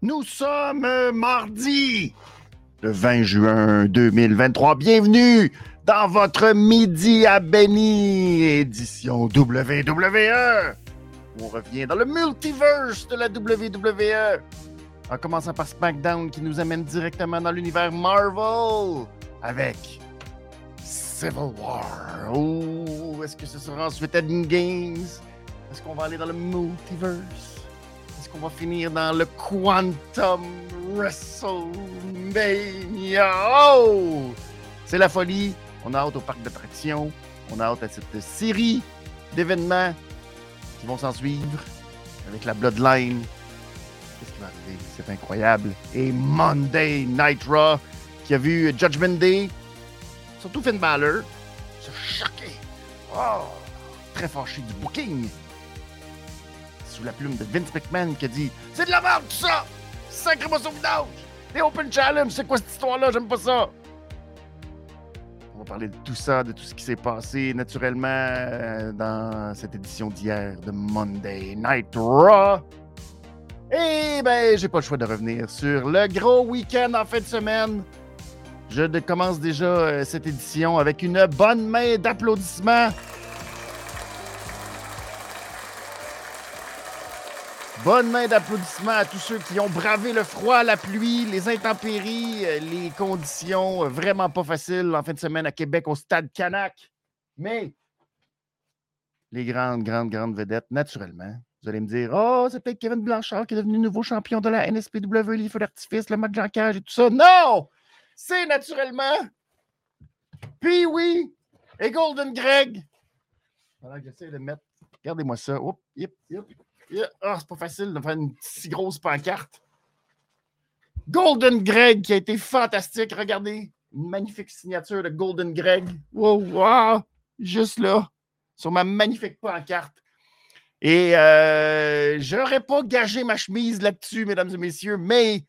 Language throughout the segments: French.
Nous sommes mardi, le 20 juin 2023. Bienvenue dans votre Midi à Benny, édition WWE. On revient dans le multiverse de la WWE. En commençant par SmackDown qui nous amène directement dans l'univers Marvel avec Civil War. Oh, est-ce que ce sera ensuite Games? Est-ce qu'on va aller dans le multiverse? Qu'on va finir dans le Quantum WrestleMania? Oh! C'est la folie. On a hâte au parc d'attractions. On a hâte à cette série d'événements qui vont s'en suivre avec la Bloodline. Qu'est-ce qui va arriver? C'est incroyable. Et Monday Night Raw qui a vu Judgment Day, surtout Finn Balor, se choquer. Oh! Très fâché du booking sous la plume de Vince McMahon qui a dit C'est de la merde tout ça! Sacré-moi son vidange! Les Open Challenge, c'est quoi cette histoire-là? J'aime pas ça! On va parler de tout ça, de tout ce qui s'est passé naturellement euh, dans cette édition d'hier de Monday Night Raw. Et ben, j'ai pas le choix de revenir sur le gros week-end en fin de semaine. Je commence déjà euh, cette édition avec une bonne main d'applaudissements Bonne main d'applaudissements à tous ceux qui ont bravé le froid, la pluie, les intempéries, euh, les conditions euh, vraiment pas faciles en fin de semaine à Québec au stade Canac. Mais les grandes, grandes, grandes vedettes, naturellement. Vous allez me dire, oh, c'est peut-être Kevin Blanchard qui est devenu nouveau champion de la NSPW, les feux d'artifice, le match cage et tout ça. Non! C'est naturellement puis oui et Golden Greg. Voilà, j'essaie de mettre. Regardez-moi ça. Oups, yep, yep. Ah, c'est pas facile de faire une si grosse pancarte. Golden Greg qui a été fantastique. Regardez, une magnifique signature de Golden Greg. Wow, juste là, sur ma magnifique pancarte. Et euh, je n'aurais pas gagé ma chemise là-dessus, mesdames et messieurs, mais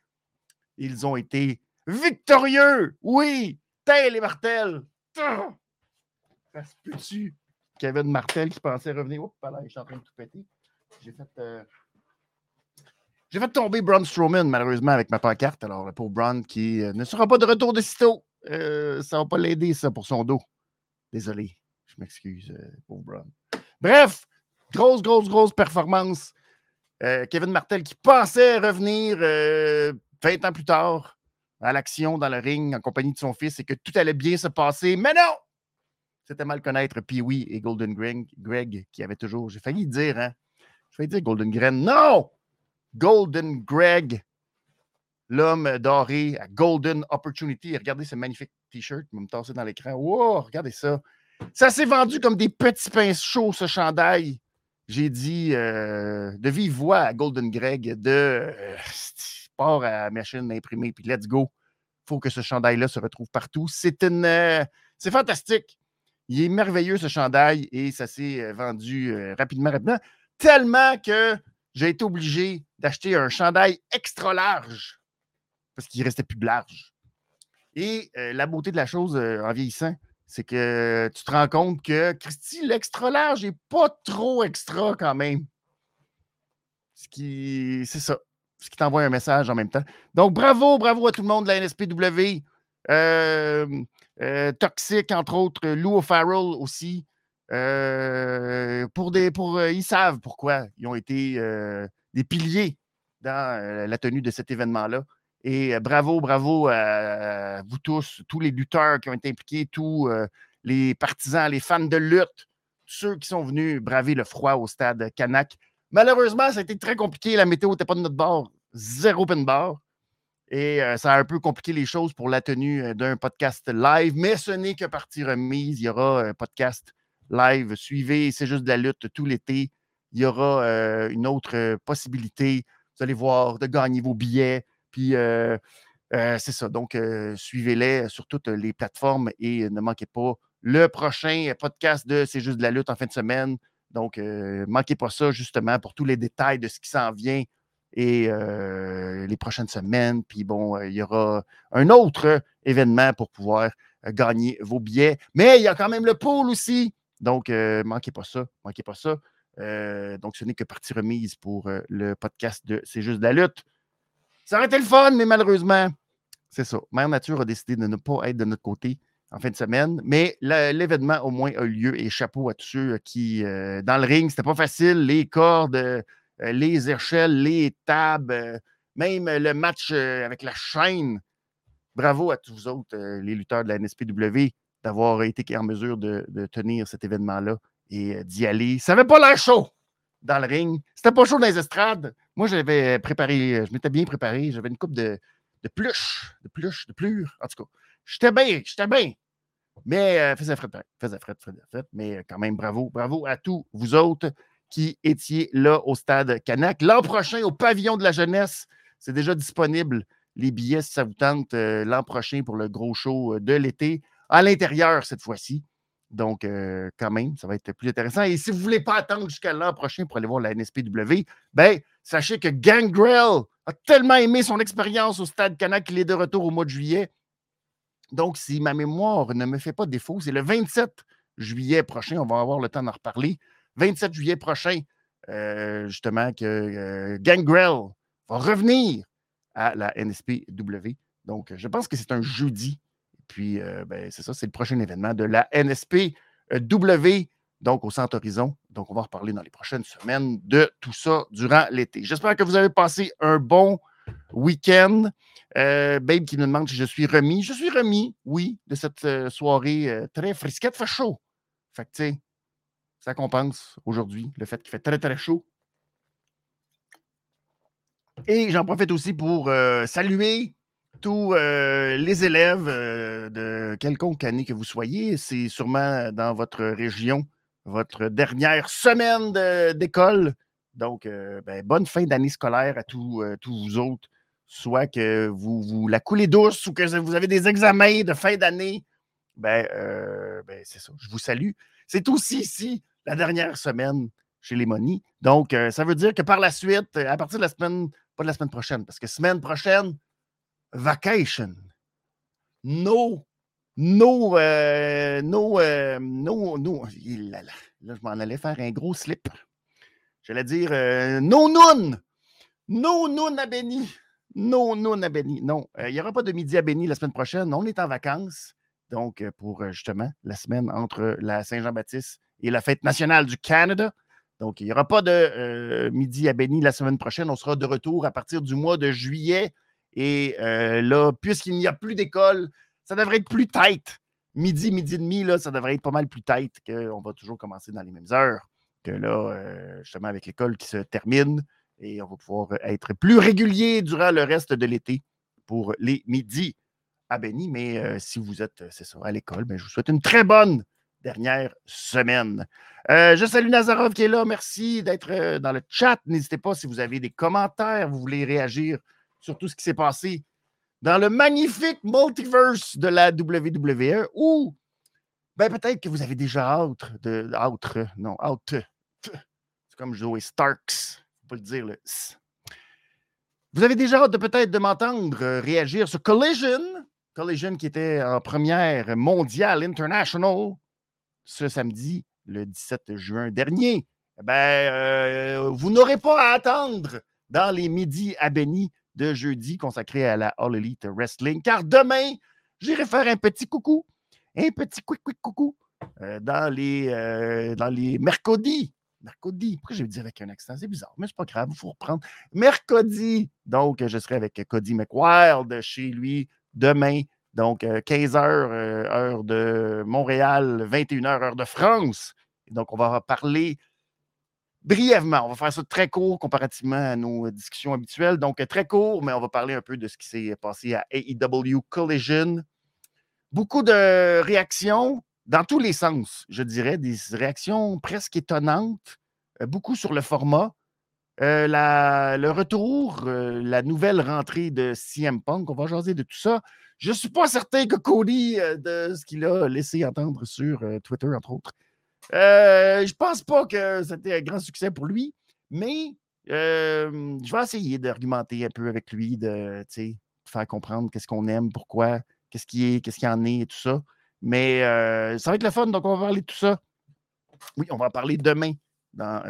ils ont été victorieux. Oui, tel et martel. Ça se peut-tu? Kevin Martel qui pensait revenir? Oups, là, je suis en train de tout péter. J'ai fait. Euh, j'ai fait tomber Braun Strowman, malheureusement, avec ma pancarte. Alors, pour Braun qui euh, ne sera pas de retour de sitôt. Euh, ça ne va pas l'aider, ça, pour son dos. Désolé. Je m'excuse, pour Braun. Bref, grosse, grosse, grosse performance. Kevin Martel qui pensait revenir 20 ans plus tard à l'action dans le ring en compagnie de son fils et que tout allait bien se passer. Mais non! C'était mal connaître Pee-Wee et Golden Greg, Greg qui avaient toujours, j'ai failli dire, hein, dire Golden Grain. Non! Golden Greg, l'homme doré à Golden Opportunity. Regardez ce magnifique T-shirt. Je vais me tasser dans l'écran. Wow, regardez ça. Ça s'est vendu comme des petits pains chauds, ce chandail. J'ai dit euh, de vive voix à Golden Greg de euh, à la machine imprimée, puis let's go. Il faut que ce chandail-là se retrouve partout. C'est une. Euh, c'est fantastique. Il est merveilleux, ce chandail, et ça s'est euh, vendu rapidement, rapidement tellement que j'ai été obligé d'acheter un chandail extra large parce qu'il restait plus large. Et euh, la beauté de la chose euh, en vieillissant, c'est que tu te rends compte que Christy, l'extra large n'est pas trop extra quand même. Ce qui, c'est ça. Ce qui t'envoie un message en même temps. Donc, bravo, bravo à tout le monde de la NSPW. Euh, Toxic, entre autres, Lou O'Farrell aussi. Euh, pour des, pour, euh, ils savent pourquoi ils ont été euh, des piliers dans la tenue de cet événement-là. Et bravo, bravo à vous tous, tous les lutteurs qui ont été impliqués, tous les partisans, les fans de lutte, ceux qui sont venus braver le froid au stade Canac. Malheureusement, ça a été très compliqué. La météo n'était pas de notre bord. Zéro pin bar. Et ça a un peu compliqué les choses pour la tenue d'un podcast live, mais ce n'est que partie remise. Il y aura un podcast live. Suivez, c'est juste de la lutte tout l'été. Il y aura euh, une autre euh, possibilité, vous allez voir, de gagner vos billets. Puis euh, c'est ça. Donc, suivez-les sur toutes les plateformes et ne manquez pas le prochain podcast de C'est juste de la lutte en fin de semaine. Donc, ne manquez pas ça justement pour tous les détails de ce qui s'en vient et les prochaines semaines. Puis bon, il y aura un autre événement pour pouvoir gagner vos billets. Mais il y a quand même le pool aussi. Donc, euh, manquez pas ça. Manquez pas ça. Euh, donc, ce n'est que partie remise pour euh, le podcast de C'est juste de la lutte. Ça aurait été le fun, mais malheureusement, c'est ça. Mère Nature a décidé de ne pas être de notre côté en fin de semaine. Mais l'événement, au moins, a eu lieu et chapeau à tous ceux qui, euh, dans le ring, c'était pas facile. Les cordes, les échelles, les tables, même le match avec la chaîne. Bravo à tous vous autres, les lutteurs de la NSPW, d'avoir été en mesure de, tenir cet événement-là et d'y aller. Ça n'avait pas l'air chaud dans le ring. C'était pas chaud dans les estrades. Moi, j'avais préparé, je m'étais bien préparé. J'avais une coupe de, pluche, de pluche, de plure. En tout cas, j'étais bien, j'étais bien. Mais euh, faisait fret, faisait fret, faisait fret. Mais quand même, bravo, bravo à tous vous autres qui étiez là au stade Canac. L'an prochain, au pavillon de la jeunesse, c'est déjà disponible. Les billets, si ça vous tente, euh, l'an prochain pour le gros show euh, de l'été, à l'intérieur cette fois-ci. Donc, quand même, ça va être plus intéressant. Et si vous ne voulez pas attendre jusqu'à l'an prochain pour aller voir la NSPW, ben, sachez que Gangrel a tellement aimé son expérience au Stade Canac qu'il est de retour au mois de juillet. Donc, si ma mémoire ne me fait pas défaut, c'est le 27 juillet prochain. On va avoir le temps d'en reparler. 27 juillet prochain, euh, justement, que euh, Gangrel va revenir à la NSPW. Donc, je pense que c'est un jeudi. Puis, euh, ben, c'est ça, c'est le prochain événement de la NSPW donc au Centre Horizon. Donc, on va reparler dans les prochaines semaines de tout ça durant l'été. J'espère que vous avez passé un bon week-end. Euh, Babe qui nous demande si je suis remis. Je suis remis, oui, de cette euh, soirée euh, très frisquette. Fait chaud. Fait que, tu sais, ça compense aujourd'hui le fait qu'il fait très, très chaud. Et j'en profite aussi pour saluer tous les élèves de quelconque année que vous soyez. C'est sûrement dans votre région votre dernière semaine d'école. Donc, euh, ben, bonne fin d'année scolaire à tous, euh, tous vous autres. Soit que vous, vous, la coulez douce ou que vous avez des examens de fin d'année. Ben, euh, ben c'est ça. Je vous salue. C'est aussi ici la dernière semaine chez les Monies. Donc, ça veut dire que par la suite, à partir de la semaine, pas de la semaine prochaine, parce que semaine prochaine, vacation. No nos, euh, euh, nos, nos là, là, là, je m'en allais faire un gros slip. J'allais dire euh, no noun, no noun à Béni, no noun à Béni. Non, il n'y aura pas de midi à Béni la semaine prochaine. On est en vacances. Donc, pour justement la semaine entre la Saint-Jean-Baptiste et la fête nationale du Canada. Donc, il n'y aura pas de midi à Béni la semaine prochaine. On sera de retour à partir du mois de juillet. Et là, puisqu'il n'y a plus d'école, ça devrait être plus tight. Midi, midi et demi, là, ça devrait être pas mal plus tight qu'on va toujours commencer dans les mêmes heures. Que là, euh, justement, avec l'école qui se termine, et on va pouvoir être plus régulier durant le reste de l'été pour les midis à Béni. Mais euh, si vous êtes, c'est ça, à l'école, ben, je vous souhaite une très bonne dernière semaine. Euh, je salue Nazarov qui est là. Merci d'être dans le chat. N'hésitez pas si vous avez des commentaires, vous voulez réagir sur tout ce qui s'est passé dans le magnifique multiverse de la WWE ou ben, peut-être que vous avez déjà hâte de. Hâte, non, hâte. C'est comme Joey Starks. Faut pas le dire. Vous avez déjà hâte de peut-être de m'entendre euh, réagir sur Collision. Collision qui était en première mondiale international ce samedi, le 17 juin dernier. Eh ben, euh, vous n'aurez pas à attendre dans les midis à Béni de jeudi consacré à la All Elite Wrestling. Car demain, j'irai faire un petit coucou, un petit quick quick coucou euh, dans, les, euh, dans les mercredis. Mercredi. Pourquoi je dit avec un accent? C'est bizarre, mais c'est pas grave, il faut reprendre. Mercredi. Donc, je serai avec Cody McWild chez lui demain. Donc, 15h, euh, heure de Montréal, 21h, heure de France. donc, on va parler brièvement. On va faire ça très court comparativement à nos discussions habituelles. Donc, très court, mais on va parler un peu de ce qui s'est passé à AEW Collision. Beaucoup de réactions dans tous les sens, je dirais, des réactions presque étonnantes, euh, beaucoup sur le format. Euh, le retour, euh, la nouvelle rentrée de CM Punk, on va jaser de tout ça. Je ne suis pas certain que Cody, de ce qu'il a laissé entendre sur Twitter, entre autres, euh, je pense pas que c'était un grand succès pour lui, mais euh, je vais essayer d'argumenter un peu avec lui, de, faire comprendre qu'est-ce qu'on aime, pourquoi, qu'est-ce qui est, qu'est-ce qu'il en est et tout ça. Mais euh, ça va être le fun, donc on va parler de tout ça. Oui, on va en parler demain dans,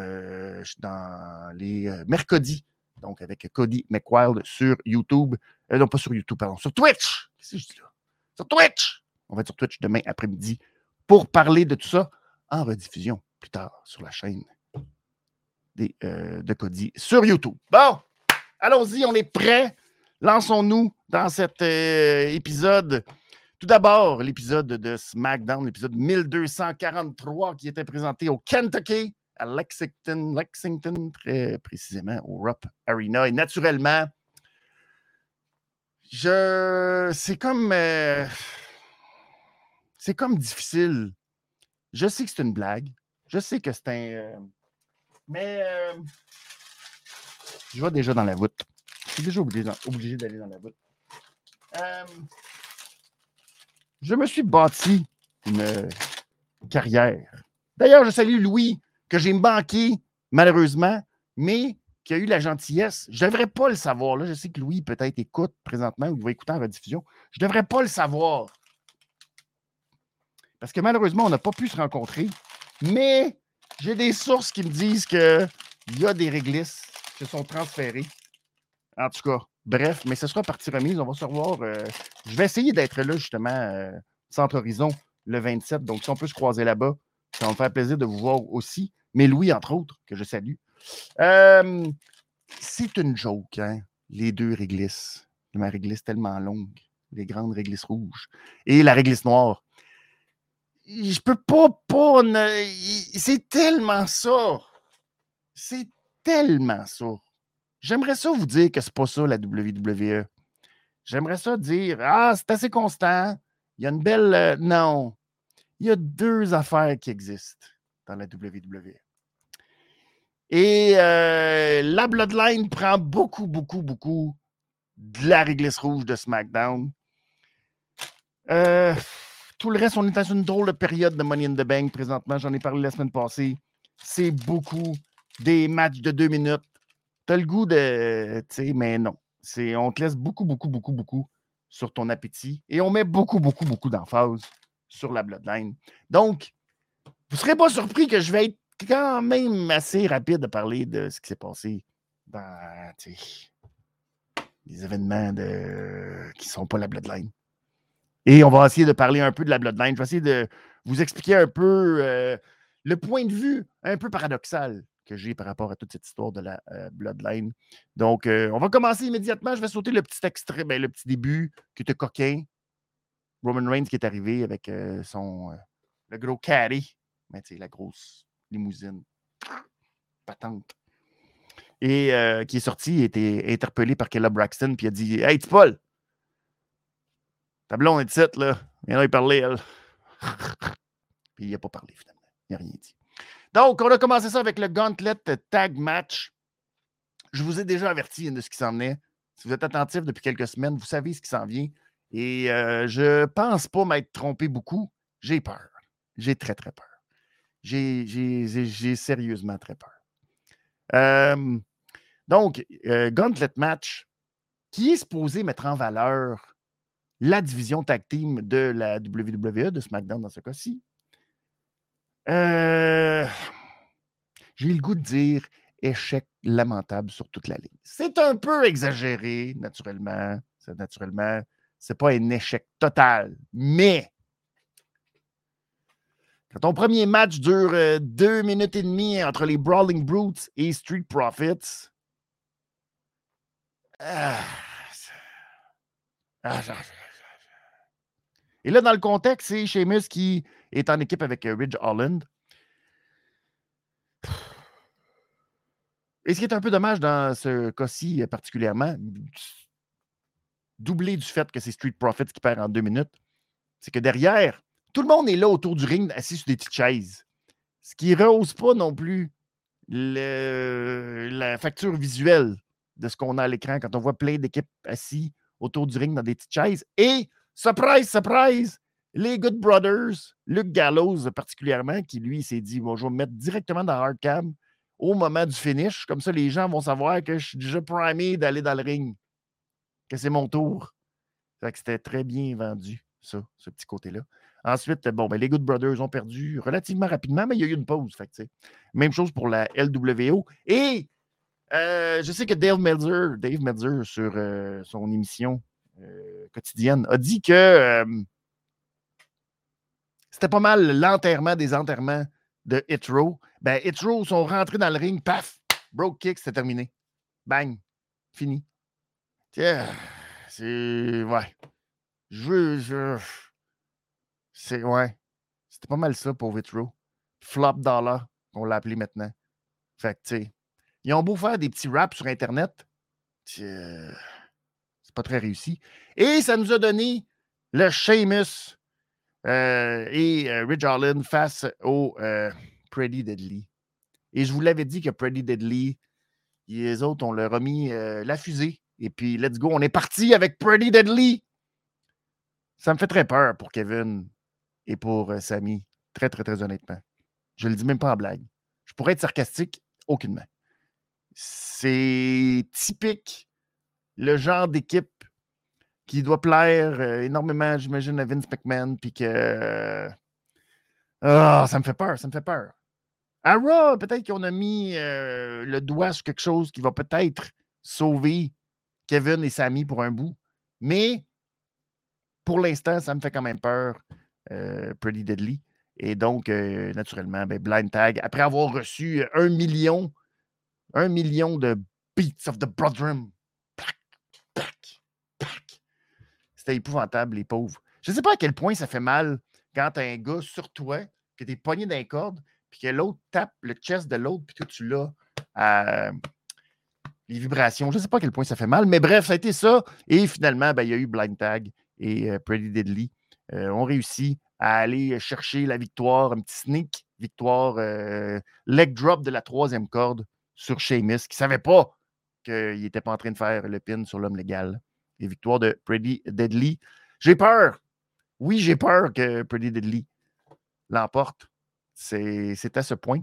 dans les mercredis donc avec Cody McWild sur YouTube. Euh, non, pas sur YouTube, pardon, sur Twitch. Qu'est-ce que je dis là? Sur Twitch! On va être sur Twitch demain après-midi pour parler de tout ça en rediffusion plus tard sur la chaîne des, euh, de Cody sur YouTube. Bon, allons-y, on est prêts. Lançons-nous dans cet euh, épisode. Tout d'abord, l'épisode de SmackDown, l'épisode 1243 qui était présenté au Kentucky, à Lexington, Lexington très précisément, au Rupp Arena. Et naturellement, je. C'est comme. Euh, c'est comme difficile. Je sais que c'est une blague. Je sais que c'est un. Euh, mais. je vais déjà dans la voûte. Je suis déjà obligé, d'aller dans la voûte. je me suis bâti une carrière. D'ailleurs, je salue Louis, que j'ai manqué, malheureusement, mais qui a eu la gentillesse. Je ne devrais pas le savoir. Là, je sais que Louis peut-être écoute présentement ou va écouter en rediffusion. Je ne devrais pas le savoir. Parce que malheureusement, on n'a pas pu se rencontrer. Mais j'ai des sources qui me disent qu'il y a des réglisses qui se sont transférées. En tout cas, bref, mais ce sera partie remise. On va se revoir. Euh, je vais essayer d'être là, justement, euh, Centre Horizon, le 27. Donc, si on peut se croiser là-bas, ça va me faire plaisir de vous voir aussi. Mais Louis, entre autres, que je salue. Euh, c'est une joke, hein, les deux réglisses. Ma réglisse tellement longue, les grandes réglisses rouges et la réglisse noire. Je peux pas, pas. C'est tellement ça. C'est tellement ça. J'aimerais ça vous dire que c'est pas ça la WWE. J'aimerais ça dire Ah, c'est assez constant. Il y a une belle. Euh, non. Il y a deux affaires qui existent dans la WWE. Et euh, la Bloodline prend beaucoup, beaucoup, beaucoup de la réglisse rouge de SmackDown. Euh, tout le reste, on est dans une drôle de période de Money in the Bank présentement. J'en ai parlé la semaine passée. C'est beaucoup des matchs de deux minutes tu le goût de. Tu sais, mais non. On te laisse beaucoup, beaucoup, beaucoup, beaucoup sur ton appétit et on met beaucoup, beaucoup, beaucoup d'emphase sur la bloodline. Donc, vous ne serez pas surpris que je vais être quand même assez rapide à parler de ce qui s'est passé dans les événements qui ne sont pas la bloodline. Et on va essayer de parler un peu de la bloodline. Je vais essayer de vous expliquer un peu euh, le point de vue un peu paradoxal que j'ai par rapport à toute cette histoire de la euh, Bloodline. Donc, euh, on va commencer immédiatement. Je vais sauter le petit extrait, ben, le petit début qui était coquin. Roman Reigns qui est arrivé avec son le gros tu sais, la grosse limousine patente. Et qui est sorti, il a été interpellé par Kella Braxton, puis a dit Hey, Paul, ta blonde est ici, là. Viens là y parler, elle. puis il n'a pas parlé, finalement. Il n'a rien dit. Donc, on a commencé ça avec le Gauntlet Tag Match. Je vous ai déjà averti de ce qui s'en venait. Si vous êtes attentif depuis quelques semaines, vous savez ce qui s'en vient. Et euh, je ne pense pas m'être trompé beaucoup. J'ai peur. J'ai très, très peur. J'ai sérieusement très peur. donc, euh, Gauntlet Match, qui est supposé mettre en valeur la division tag team de la WWE, de SmackDown dans ce cas-ci, euh, j'ai le goût de dire échec lamentable sur toute la ligne. C'est un peu exagéré, naturellement. Naturellement, c'est pas un échec total, mais quand ton premier match dure euh, deux minutes et demie entre les Brawling Brutes et Street Profits, ah, ah, et là, dans le contexte, c'est Sheamus qui est en équipe avec euh, Ridge Holland. Et ce qui est un peu dommage dans ce cas-ci euh, particulièrement, doublé du fait que c'est Street Profits qui perd en deux minutes, c'est que derrière, tout le monde est là autour du ring, assis sur des petites chaises. Ce qui ne rehausse pas non plus la facture visuelle de ce qu'on a à l'écran quand on voit plein d'équipes assis autour du ring dans des petites chaises. Et, surprise, surprise, les Good Brothers, Luke Gallows particulièrement, qui lui s'est dit je vais me mettre directement dans Hardcam au moment du finish. Comme ça, les gens vont savoir que je suis déjà primé d'aller dans le ring, que c'est mon tour. c'était très bien vendu, ça, ce petit côté-là. Ensuite, bon, ben, les Good Brothers ont perdu relativement rapidement, mais il y a eu une pause. Fait même chose pour la LWO. Et Euh, je sais que Dave Meltzer, Dave Meltzer sur euh, son émission quotidienne, a dit que c'était pas mal l'enterrement des enterrements de Hitro. Ben, Hitro sont rentrés dans le ring, paf, broke kick, c'était terminé. Bang, fini. Tiens, c'est. Ouais. Je. Je... C'est. Ouais. C'était pas mal ça pour Hitro. Flop dollar, on l'a appelé maintenant. Fait que, tu sais. Ils ont beau faire des petits raps sur Internet, c'est pas très réussi. Et ça nous a donné le Sheamus euh, et euh, Ridge Harlan face au euh, Pretty Deadly. Et je vous l'avais dit que Pretty Deadly, les autres, on leur a mis la fusée. Et puis, let's go, on est parti avec Pretty Deadly. Ça me fait très peur pour Kevin et pour Sammy. Très, très, très honnêtement. Je le dis même pas en blague. Je pourrais être sarcastique, aucunement. C'est typique le genre d'équipe qui doit plaire euh, énormément, j'imagine, à Vince McMahon, puis que. Ah, ça me fait peur, ça me fait peur. À Raw, peut-être qu'on a mis euh, le doigt sur quelque chose qui va peut-être sauver Kevin et Sammy pour un bout. Mais pour l'instant, ça me fait quand même peur, euh, Pretty Deadly. Et donc, naturellement, ben, Blind Tag, après avoir reçu un million un million de beats of the Bloodrum. Épouvantable, les pauvres. Je ne sais pas à quel point ça fait mal quand tu as un gars sur toi, que tu es pogné d'un corde, puis que l'autre tape le chest de l'autre, puis que tu l'as à les vibrations. Je ne sais pas à quel point ça fait mal, mais bref, ça a été ça. Et finalement, ben, il y a eu Blind Tag et euh, Pretty Deadly euh, ont réussi à aller chercher la victoire, un petit sneak victoire, euh, leg drop de la troisième corde sur Sheamus, qui ne savait pas qu'il n'était pas en train de faire le pin sur l'homme légal. Les victoires de Pretty Deadly. J'ai peur. Oui, j'ai peur que Pretty Deadly l'emporte. C'est à ce point.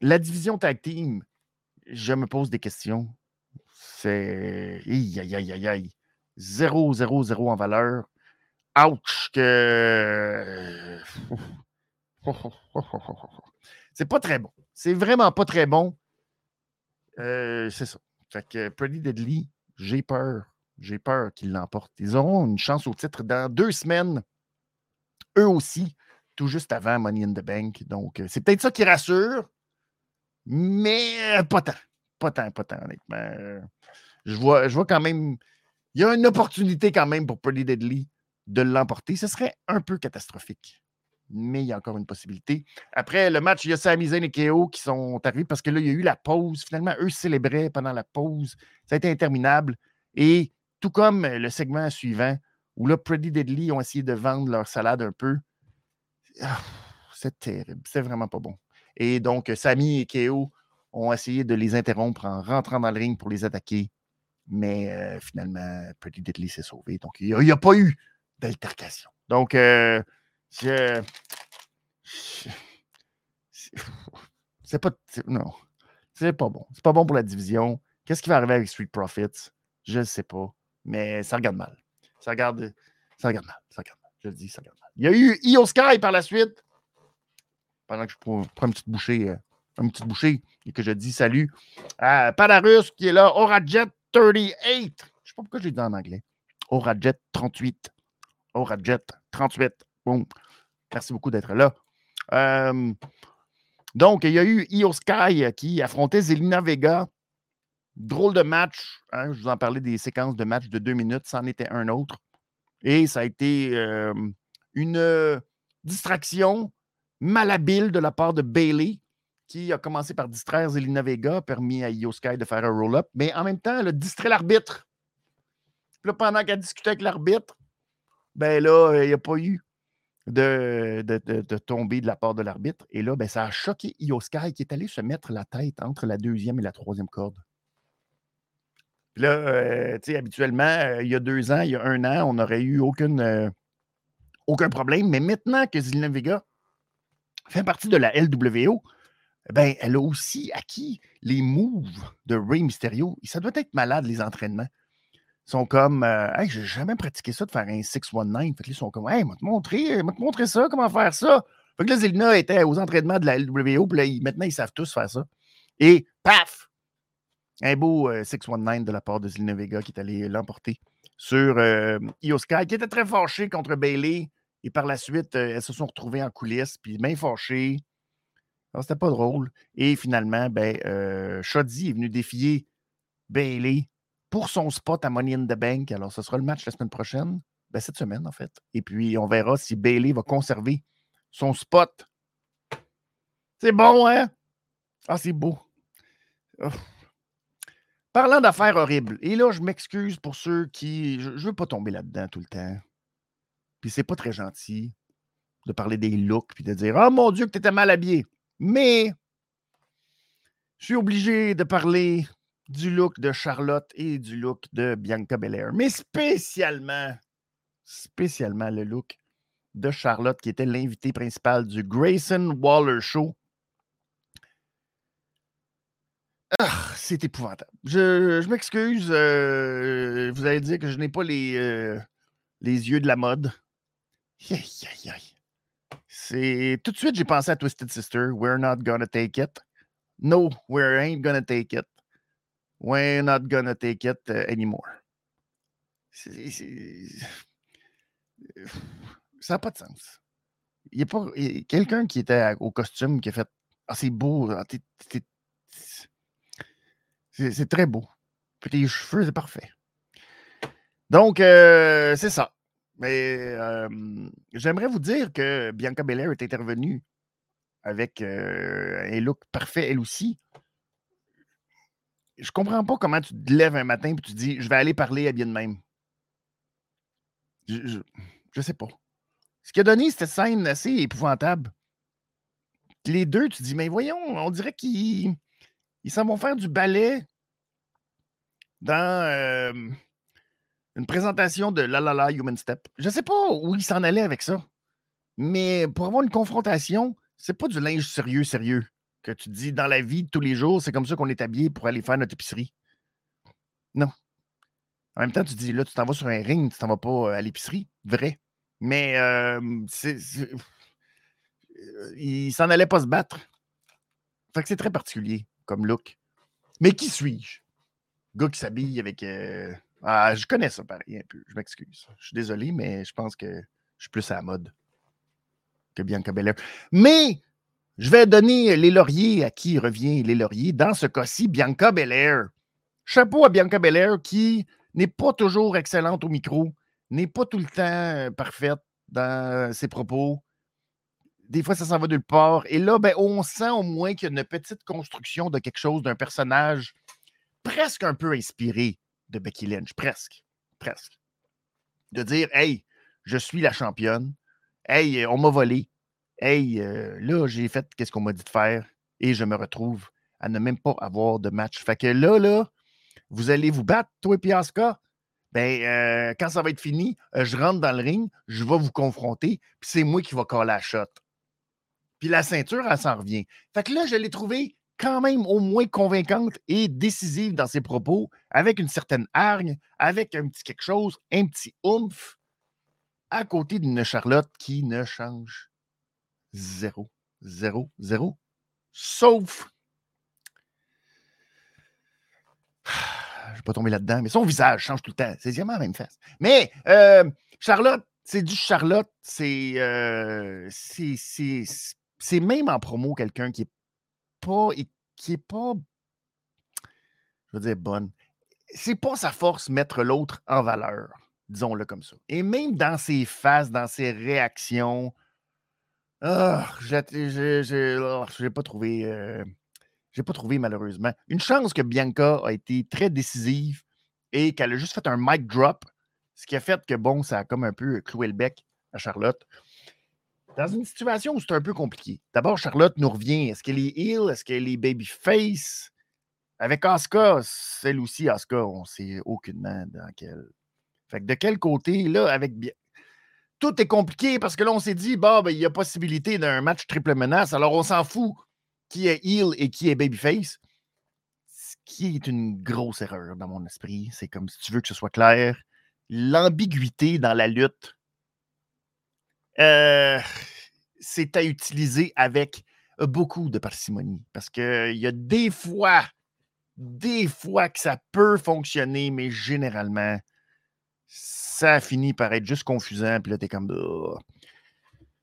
La division tag team, je me pose des questions. C'est. Aïe, aïe, aïe, aïe. 0, 0, 0 en valeur. Ouch! Que. C'est pas très bon. C'est vraiment pas très bon. Euh, c'est ça. Fait que Pretty Deadly, j'ai peur. J'ai peur qu'ils l'emportent. Ils auront une chance au titre dans deux semaines. Eux aussi, tout juste avant Money in the Bank. Donc, euh, c'est peut-être ça qui rassure, mais pas tant. Pas tant, pas tant, honnêtement. Je vois, je vois quand même. Il y a une opportunité quand même pour Pretty Deadly de l'emporter. Ce serait un peu catastrophique mais il y a encore une possibilité. Après le match, il y a Sami et KO qui sont arrivés parce que là, il y a eu la pause. Finalement, eux célébraient pendant la pause. Ça a été interminable. Et tout comme le segment suivant, où là, Pretty Deadly ont essayé de vendre leur salade un peu. Ah, c'est terrible. C'est vraiment pas bon. Et donc, Sami et KO ont essayé de les interrompre en rentrant dans le ring pour les attaquer. Mais euh, finalement, Pretty Deadly s'est sauvé. Donc, il n'y a, pas eu d'altercation. Donc, euh. C'est pas. Non. C'est pas bon. C'est pas bon pour la division. Qu'est-ce qui va arriver avec Street Profits? Je ne sais pas. Mais ça regarde mal. Ça regarde. Ça regarde mal. Ça regarde mal. Je le dis, ça regarde mal. Il y a eu Io Sky par la suite. Pendant que je prends, une petite bouchée. Euh, une petite bouchée et que je dis salut à Padarus qui est là. Orajet 38. Je ne sais pas pourquoi je l'ai dit en anglais. Orajet 38. Orajet 38. Bon. Merci beaucoup d'être là. donc, il y a eu Io Sky qui affrontait Zelina Vega. Drôle de match. Hein, je vous en parlais des séquences de match de deux minutes. C'en était un autre. Et ça a été une distraction malhabile de la part de Bailey, qui a commencé par distraire Zelina Vega, permis à Io Sky de faire un roll-up, mais en même temps, elle a distrait l'arbitre. Là, pendant qu'elle discutait avec l'arbitre, ben là, il n'y a pas eu de, de, tomber de la part de l'arbitre. Et là, ben, ça a choqué Io Sky qui est allé se mettre la tête entre la deuxième et la troisième corde. Là, euh, tu sais, habituellement, euh, il y a deux ans, il y a un an, on n'aurait eu euh, aucun problème. Mais maintenant que Zelina Vega fait partie de la LWO, ben, elle a aussi acquis les moves de Rey Mysterio. Et ça doit être malade, les entraînements sont comme Hey, j'ai jamais pratiqué ça de faire un 619. Fait que ils sont comme Hey, m'a te montrer, te montrer ça, comment faire ça? Fait que là, Zelina était aux entraînements de la LWO, puis là, maintenant, ils savent tous faire ça. Et paf! Un beau 619 de la part de Zelina Vega qui est allé l'emporter sur euh, Io Sky, qui était très fâché contre Bailey. Et par la suite, elles se sont retrouvées en coulisses, puis bien fâchées. C'était pas drôle. Et finalement, ben, Shoddy est venu défier Bailey pour son spot à Money in the Bank. Alors, ce sera le match la semaine prochaine. Ben, cette semaine, en fait. Et puis, on verra si Bailey va conserver son spot. C'est bon, hein? Ah, c'est beau. Parlant d'affaires horribles, et là, je m'excuse pour ceux qui. Je ne veux pas tomber là-dedans tout le temps. Puis c'est pas très gentil de parler des looks puis de dire Oh mon Dieu, que tu étais mal habillé. Mais je suis obligé de parler du look de Charlotte et du look de Bianca Belair. Mais spécialement, spécialement le look de Charlotte, qui était l'invité principal du Grayson Waller Show. Ah, c'est épouvantable. Je, m'excuse. Euh, vous allez dire que je n'ai pas les, euh, les yeux de la mode. C'est tout de suite, j'ai pensé à Twisted Sister. We're not gonna take it. No, we ain't gonna take it. We're not gonna take it uh, anymore. Ça n'a pas de sens. Il n'y a pas quelqu'un qui était au costume qui a fait Ah, c'est beau. Ah, c'est très beau. Puis tes cheveux, c'est parfait. Donc, euh, c'est ça. Mais j'aimerais vous dire que Bianca Belair est intervenue avec un look parfait, elle aussi. Je comprends pas comment tu te lèves un matin et tu dis je vais aller parler à bien de même. Je, je, sais pas. Ce qui a donné cette scène assez épouvantable. Les deux, tu dis, mais voyons, on dirait qu'ils s'en vont faire du ballet dans une présentation de La La La Human Step. Je ne sais pas où il s'en allait avec ça, mais pour avoir une confrontation, c'est pas du linge sérieux, sérieux. Que tu dis dans la vie de tous les jours, c'est comme ça qu'on est habillé pour aller faire notre épicerie. Non. En même temps, tu dis là, tu t'en vas sur un ring, tu t'en vas pas à l'épicerie. Vrai. Mais c'est, il s'en allait pas se battre. Fait que c'est très particulier comme look. Mais qui suis-je? Gars qui s'habille avec. Euh, ah, je connais ça pareil un peu. Je m'excuse. Je suis désolé, mais je pense que je suis plus à la mode que Bianca Belair. Mais je vais donner les lauriers à qui revient les lauriers. Dans ce cas-ci, Bianca Belair. Chapeau à Bianca Belair qui n'est pas toujours excellente au micro, n'est pas tout le temps euh, parfaite dans ses propos. Des fois, ça s'en va nulle part. Et là, ben, on sent au moins qu'il y a une petite construction de quelque chose, d'un personnage presque un peu inspiré de Becky Lynch, presque, presque. De dire, hey, je suis la championne, hey, on m'a volé, hey, euh, là, j'ai fait qu'est-ce qu'on m'a dit de faire et je me retrouve à ne même pas avoir de match. Fait que là, là, vous allez vous battre, toi et Piasca. Ben, euh, quand ça va être fini, euh, je rentre dans le ring, je vais vous confronter, puis c'est moi qui va coller la shot. Puis la ceinture, elle s'en revient. Fait que là, je l'ai trouvé quand même au moins convaincante et décisive dans ses propos, avec une certaine hargne, avec un petit quelque chose, un petit oomph, à côté d'une Charlotte qui ne change zéro, zéro, zéro, sauf. Je ne vais pas tomber là-dedans, mais son visage change tout le temps. C'est vraiment la même face. Mais euh, Charlotte, c'est du Charlotte, c'est, euh, c'est même en promo quelqu'un qui est pas, qui est pas, je veux dire, bonne. C'est pas sa force mettre l'autre en valeur, disons-le comme ça. Et même dans ses faces, dans ses réactions, ah, je n'ai pas trouvé. Euh, j'ai pas trouvé malheureusement. Une chance que Bianca a été très décisive et qu'elle a juste fait un mic drop, ce qui a fait que bon, ça a comme un peu cloué le bec à Charlotte dans une situation où c'est un peu compliqué. D'abord, Charlotte nous revient. Est-ce qu'elle est heel? Est-ce qu'elle est babyface? Avec Asuka, celle aussi, Asuka, on ne sait aucunement dans quel. Fait que de quel côté, là, avec. Tout est compliqué parce que là, on s'est dit, bah, il y a possibilité d'un match triple menace. Alors, on s'en fout qui est heel et qui est babyface. Ce qui est une grosse erreur dans mon esprit. C'est comme si tu veux que ce soit clair. L'ambiguïté dans la lutte euh, c'est à utiliser avec beaucoup de parcimonie. Parce qu'il y a des fois des fois que ça peut fonctionner, mais généralement, ça finit par être juste confusant. Puis là, t'es comme.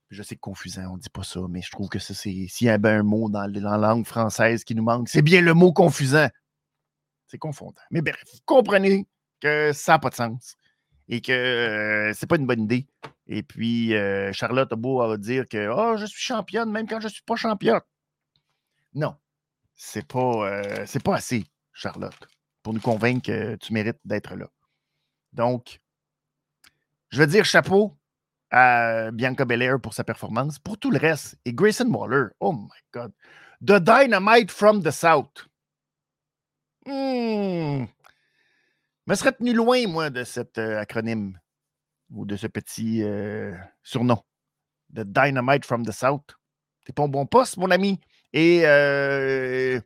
Je sais que confusant, on dit pas ça, mais je trouve que ça, c'est. S'il y avait un mot dans, la langue française qui nous manque, c'est bien le mot confusant. C'est confondant. Mais bref, vous comprenez que ça n'a pas de sens et que euh, c'est pas une bonne idée. Et puis, euh, Charlotte a beau dire que oh, je suis championne même quand je ne suis pas championne. Non, c'est pas, euh, pas assez, Charlotte, pour nous convaincre que tu mérites d'être là. Donc, je veux dire chapeau à Bianca Belair pour sa performance. Pour tout le reste, et Grayson Waller, oh my God. The Dynamite from the South. Hmm. Je me serais tenu loin, moi, de cet euh, acronyme ou de ce petit euh, surnom. The Dynamite from the South. T'es pas au bon poste, mon ami. Et euh,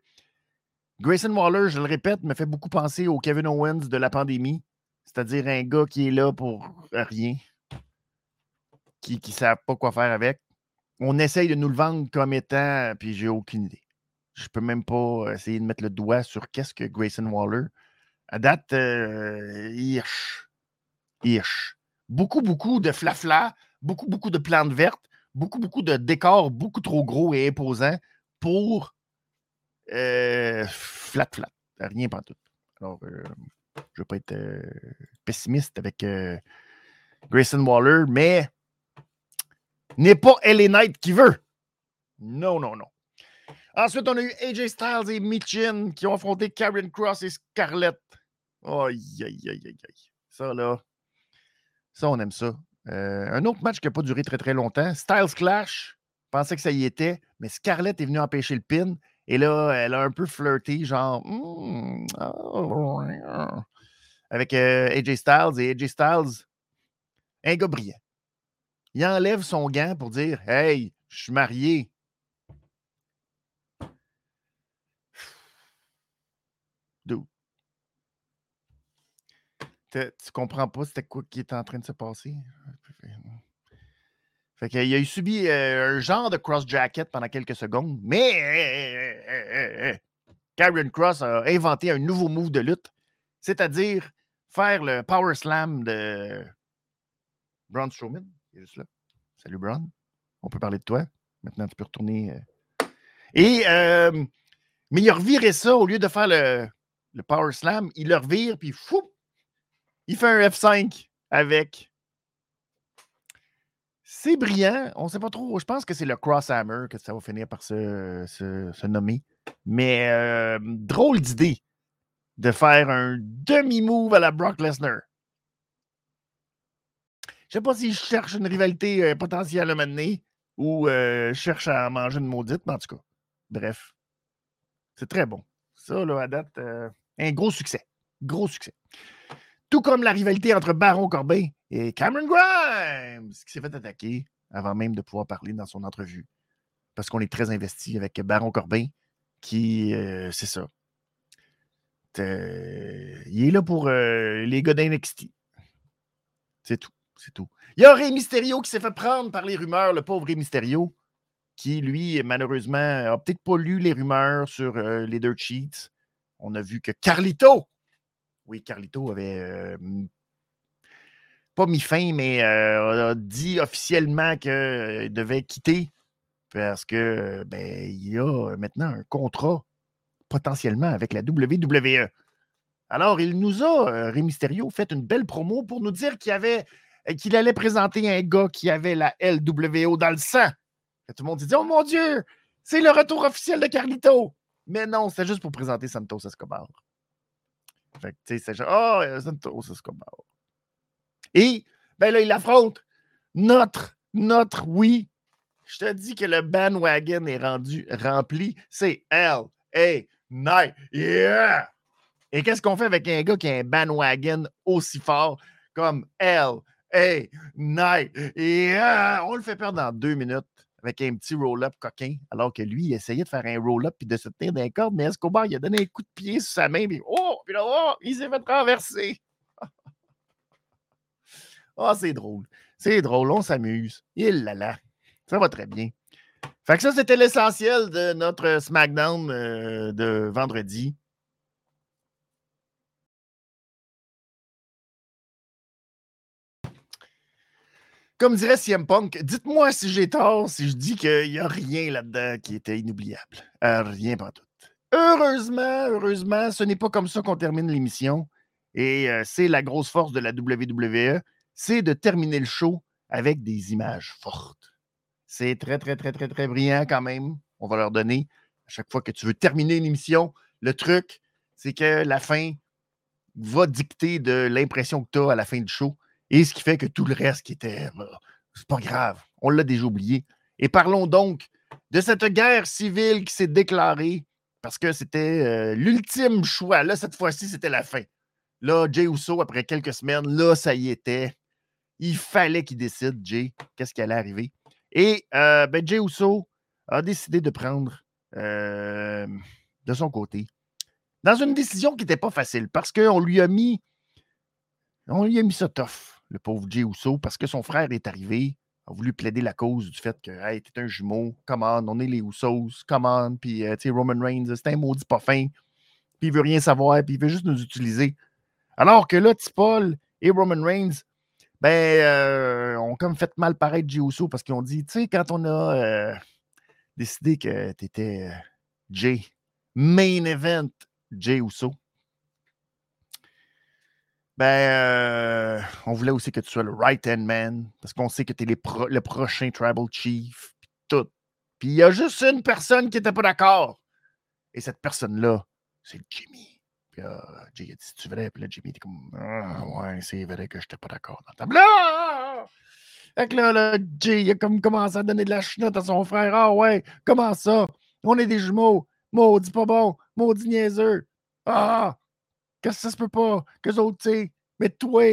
Grayson Waller, je le répète, me fait beaucoup penser au Kevin Owens de la pandémie. C'est-à-dire un gars qui est là pour rien, qui ne savent pas quoi faire avec. On essaye de nous le vendre comme étant, puis j'ai aucune idée. Je peux même pas essayer de mettre le doigt sur qu'est-ce que Grayson Waller. À date, euh, hirsch. Hirsch. Beaucoup, beaucoup de flafla, beaucoup, beaucoup de plantes vertes, beaucoup, beaucoup de décors beaucoup trop gros et imposants pour euh, flat, flat. Rien pas tout. Alors, euh, je ne veux pas être euh, pessimiste avec Grayson Waller, mais n'est pas LA Knight qui veut. Non, non, non. Ensuite, on a eu AJ Styles et Michin qui ont affronté Karen Cross et Scarlett. Aïe, aïe, aïe, aïe, aïe. Ça, là, ça, on aime ça. Euh, un autre match qui n'a pas duré très, très longtemps. Styles Clash. Je pensais que ça y était, mais Scarlett est venue empêcher le pin. Et là, elle a un peu flirté, genre, hmm, avec euh, AJ Styles. Et AJ Styles, un gars brillant. Il enlève son gant pour dire Hey, je suis marié. D'où? Tu comprends pas c'était quoi qui est en train de se passer? Fait qu'il a eu subi euh, un genre de cross-jacket pendant quelques secondes, mais Karen Cross a inventé un nouveau move de lutte, c'est-à-dire faire le power slam de Braun Strowman. Il est juste là. Salut Braun. On peut parler de toi. Maintenant, tu peux retourner. Euh. Et, euh, mais il a reviré ça au lieu de faire le, le power slam, il le revire, puis fou, il fait un F5 avec c'est brillant. On ne sait pas trop. Je pense que c'est le Crosshammer que ça va finir par se, nommer. Mais euh, drôle d'idée de faire un demi-move à la Brock Lesnar. Je ne sais pas si je cherche une rivalité euh, potentielle à mener ou euh, je cherche à manger une maudite, mais en tout cas, bref. C'est très bon. Ça, là, à date, un gros succès. Gros succès. Tout comme la rivalité entre Baron Corbin et Cameron Grimes, qui s'est fait attaquer avant même de pouvoir parler dans son entrevue. Parce qu'on est très investi avec Baron Corbin, qui, euh, c'est ça. il est là pour euh, les gars d'NXT. C'est tout. C'est tout. Il y a Rey Mysterio qui s'est fait prendre par les rumeurs, le pauvre Rey Mysterio, qui, lui, malheureusement, a peut-être pas lu les rumeurs sur euh, les Dirt Sheets. On a vu que Carlito oui, Carlito avait euh, pas mis fin, mais euh, a dit officiellement qu'il euh, devait quitter parce que ben, il y a maintenant un contrat potentiellement avec la WWE. Alors, il nous a, Ré Mysterio, fait une belle promo pour nous dire qu'il avait qu'il allait présenter un gars qui avait la LWO dans le sang. tout le monde dit Oh mon Dieu, c'est le retour officiel de Carlito. Mais non, c'est juste pour présenter Santos Escobar. Fait que, tu sais, c'est genre, oh, Santos Escobar. Et, ben là, il affronte notre, notre, oui. Je te dis que le bandwagon est rendu rempli. C'est L. A. Night. Yeah! Et qu'est-ce qu'on fait avec un gars qui a un bandwagon aussi fort? Comme L. A. Night? Yeah! On le fait perdre dans deux minutes avec un petit roll-up coquin, alors que lui, il essayait de faire un roll-up et de se tenir d'un corde, mais Escobar, il a donné un coup de pied sur sa main, puis oh, puis là, oh, il s'est fait renverser. oh, c'est drôle. C'est drôle, on s'amuse. Il là là. Ça va très bien. Fait que ça, c'était l'essentiel de notre SmackDown euh, de vendredi. Comme dirait CM Punk, dites-moi si j'ai tort si je dis qu'il n'y a rien là-dedans qui était inoubliable. Euh, rien pas tout. Heureusement, heureusement, ce n'est pas comme ça qu'on termine l'émission. Et euh, c'est la grosse force de la WWE, c'est de terminer le show avec des images fortes. C'est très, très, très, très, très brillant quand même. On va leur donner à chaque fois que tu veux terminer l'émission. Le truc, c'est que la fin va dicter de l'impression que tu as à la fin du show. Et ce qui fait que tout le reste qui était. Bah, c'est pas grave. On l'a déjà oublié. Et parlons donc de cette guerre civile qui s'est déclarée parce que c'était euh, l'ultime choix. Là, cette fois-ci, c'était la fin. Là, Jay Uso, après quelques semaines, là, ça y était. Il fallait qu'il décide, Jay, qu'est-ce qui allait arriver. Et euh, ben, Jay Uso a décidé de prendre euh, de son côté dans une décision qui n'était pas facile parce qu'on lui a mis on lui a mis ça tough, le pauvre Jay Uso, parce que son frère est arrivé, a voulu plaider la cause du fait que hey, t'es un jumeau, comment on est les Usos, comment puis euh, tu sais, Roman Reigns, c'est un maudit pas fin, puis il veut rien savoir, puis il veut juste nous utiliser. Alors que là, Paul et Roman Reigns, ben, euh, ont comme fait mal paraître Jey Uso parce qu'ils ont dit, tu sais, quand on a euh, décidé que tu étais Jay, main event Jay Uso, ben, euh, on voulait aussi que tu sois le right-hand man, parce qu'on sait que tu es le prochain Tribal Chief, puis tout. Puis il y a juste une personne qui n'était pas d'accord. Et cette personne-là, c'est Jimmy. Puis là, Jay a dit, tu vrai, puis là, Jimmy était comme, ah, ouais, c'est vrai que je n'étais pas d'accord dans. Fait que là, là, Jay, a comme commencé à donner de la chenotte à son frère. Ah ouais, comment ça? On est des jumeaux. Maudit pas bon. Maudit niaiseux. Ah! Que ça se peut pas? Que autres, tu sais, mais toi,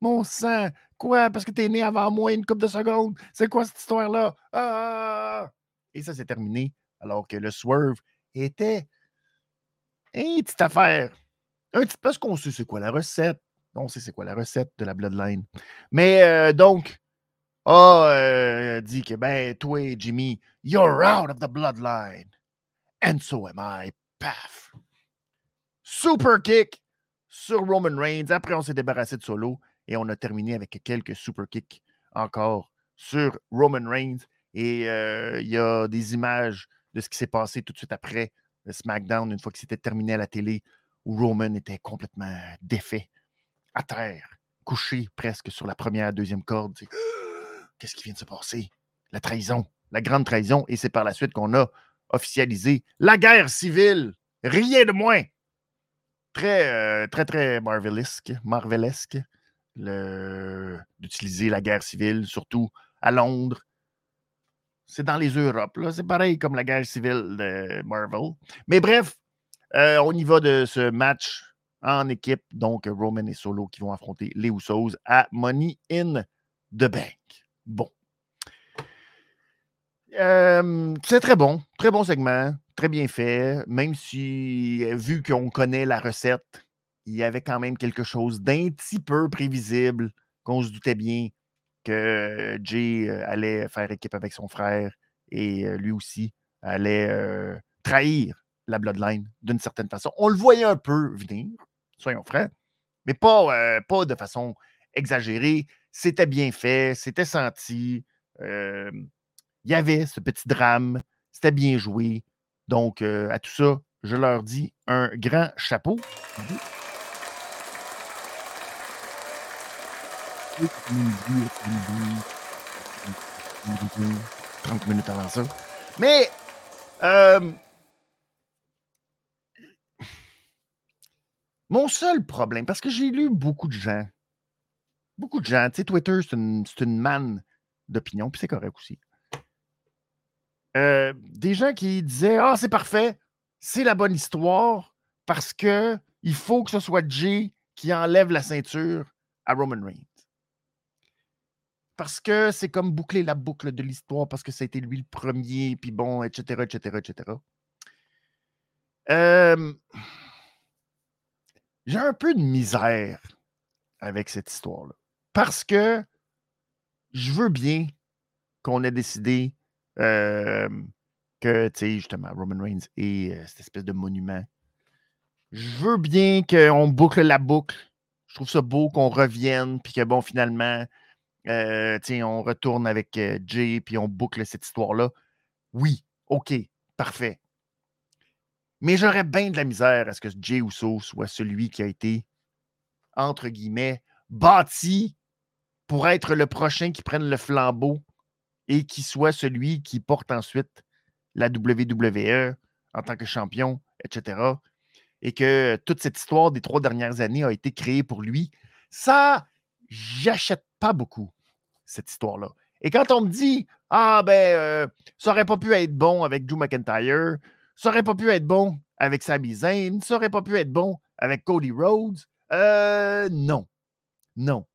mon sang, quoi? Parce que t'es né avant moi une couple de secondes. C'est quoi cette histoire-là? Ah! Et ça, c'est terminé. Alors que le swerve était une petite affaire. Un petit peu ce qu'on sait, c'est quoi la recette. On sait c'est quoi la recette de la Bloodline. Mais euh, donc, a euh, dit que, ben, toi, Jimmy, you're out of the Bloodline. And so am I. Paf. Super kick sur Roman Reigns. Après, on s'est débarrassé de Solo et on a terminé avec quelques super kicks encore sur Roman Reigns. Et euh, il y a des images de ce qui s'est passé tout de suite après le SmackDown, une fois que c'était terminé à la télé, où Roman était complètement défait, à terre, couché presque sur la première, deuxième corde. Qu'est-ce qui vient de se passer? La trahison, la grande trahison. Et c'est par la suite qu'on a officialisé la guerre civile. Rien de moins très, euh, très, très marvelesque, marvelesque d'utiliser la guerre civile, surtout à Londres. C'est dans les Europes. C'est pareil comme la guerre civile de Marvel. Mais bref, euh, on y va de ce match en équipe. Donc, Roman et Solo qui vont affronter les Usos à Money in the Bank. Bon. Euh, c'est très bon. Très bon segment très bien fait, même si, vu qu'on connaît la recette, il y avait quand même quelque chose d'un petit peu prévisible, qu'on se doutait bien que Jay allait faire équipe avec son frère et lui aussi allait trahir la Bloodline d'une certaine façon. On le voyait un peu venir, soyons francs, mais pas, pas de façon exagérée. C'était bien fait, c'était senti. il y avait ce petit drame, c'était bien joué. Donc, euh, à tout ça, je leur dis un grand chapeau. 30 minutes avant ça. Mais, euh, mon seul problème, parce que j'ai lu beaucoup de gens, beaucoup de gens, tu sais, Twitter, c'est une, une manne d'opinion, puis c'est correct aussi. Euh, des gens qui disaient Ah, c'est parfait, c'est la bonne histoire parce que il faut que ce soit Jay qui enlève la ceinture à Roman Reigns. Parce que c'est comme boucler la boucle de l'histoire parce que ça a été lui le premier, puis bon, etc., etc., etc. J'ai un peu de misère avec cette histoire-là. Parce que je veux bien qu'on ait décidé que, tu sais, justement, Roman Reigns est cette espèce de monument. Je veux bien qu'on boucle la boucle. Je trouve ça beau qu'on revienne, puis que, bon, finalement, euh, on retourne avec euh, Jay, puis on boucle cette histoire-là. Oui, OK, parfait. Mais j'aurais bien de la misère à ce que Jay Uso soit celui qui a été, entre guillemets, bâti pour être le prochain qui prenne le flambeau et qui soit celui qui porte ensuite la WWE en tant que champion, etc. Et que toute cette histoire des trois dernières années a été créée pour lui. Ça, j'achète pas beaucoup cette histoire-là. Et quand on me dit Ah, ben, euh, ça aurait pas pu être bon avec Drew McIntyre, ça aurait pas pu être bon avec Sami Zayn, ça aurait pas pu être bon avec Cody Rhodes, euh, non. Non.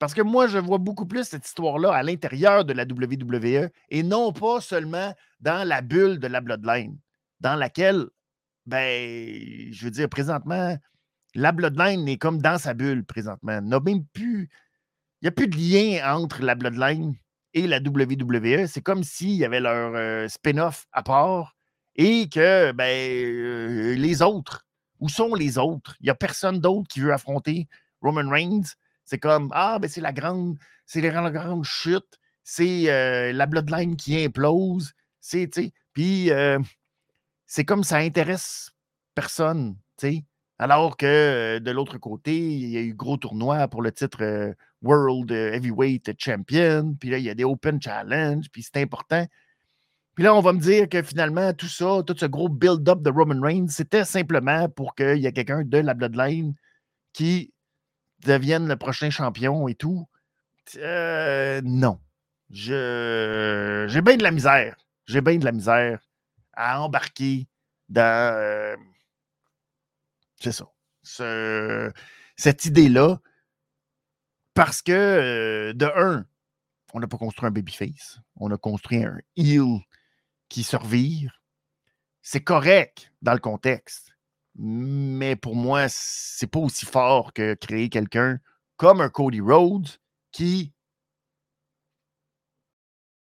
Parce que moi, je vois beaucoup plus cette histoire-là à l'intérieur de la WWE et non pas seulement dans la bulle de la Bloodline, dans laquelle, ben, je veux dire, présentement, la Bloodline est comme dans sa bulle présentement. n'a même plus. Il n'y a plus de lien entre la Bloodline et la WWE. C'est comme s'il y avait leur euh, spin-off à part et que ben, euh, les autres, où sont les autres? Il n'y a personne d'autre qui veut affronter Roman Reigns. C'est comme Ah, ben c'est la grande, c'est la grande chute, c'est euh, la bloodline qui implose. C'est, puis euh, c'est comme ça intéresse personne, tu Alors que euh, de l'autre côté, il y a eu gros tournoi pour le titre World Heavyweight Champion. Puis là, il y a des Open Challenge, puis c'est important. Puis là, on va me dire que finalement, tout ça, tout ce gros build-up de Roman Reigns, c'était simplement pour qu'il y ait quelqu'un de la Bloodline qui devienne le prochain champion et tout. Euh, non. J'ai bien de la misère. J'ai bien de la misère à embarquer dans. Euh, c'est ça. cette idée-là. Parce que, euh, de un, on n'a pas construit un babyface. On a construit un heel qui survit. C'est correct dans le contexte. Mais pour moi, c'est pas aussi fort que créer quelqu'un comme un Cody Rhodes qui.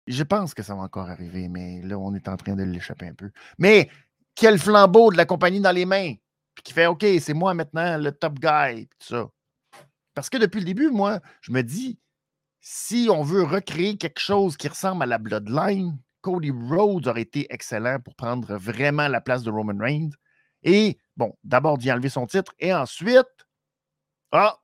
Je pense que ça va encore arriver, mais là, on est en train de l'échapper un peu. Mais quel flambeau de la compagnie dans les mains, puis qui fait OK, c'est moi maintenant le top guy, tout ça. Parce que depuis le début, moi, je me dis, si on veut recréer quelque chose qui ressemble à la Bloodline, Cody Rhodes aurait été excellent pour prendre vraiment la place de Roman Reigns. Et bon, d'abord d'y enlever son titre et ensuite, ah,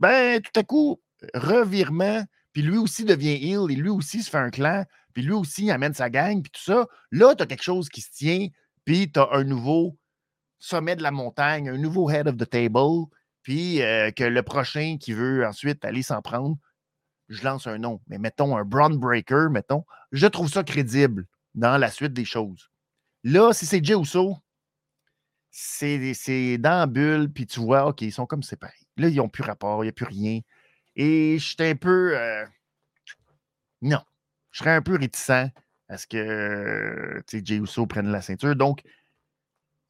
ben, tout à coup, revirement, puis lui aussi devient heel et lui aussi se fait un clan, puis lui aussi amène sa gang, puis tout ça. Là, tu as quelque chose qui se tient, puis tu as un nouveau sommet de la montagne, un nouveau head of the table, puis euh, que le prochain qui veut ensuite aller s'en prendre, je lance un nom, mais mettons un Braun Breaker, mettons, je trouve ça crédible dans la suite des choses. Là, si c'est Jey Uso, c'est dans la bulle, puis tu vois, OK, ils sont comme séparés. Là, ils n'ont plus rapport, il n'y a plus rien. Et j'étais un peu. Euh, non. Je serais un peu réticent à ce que Jay Uso prenne la ceinture. Donc,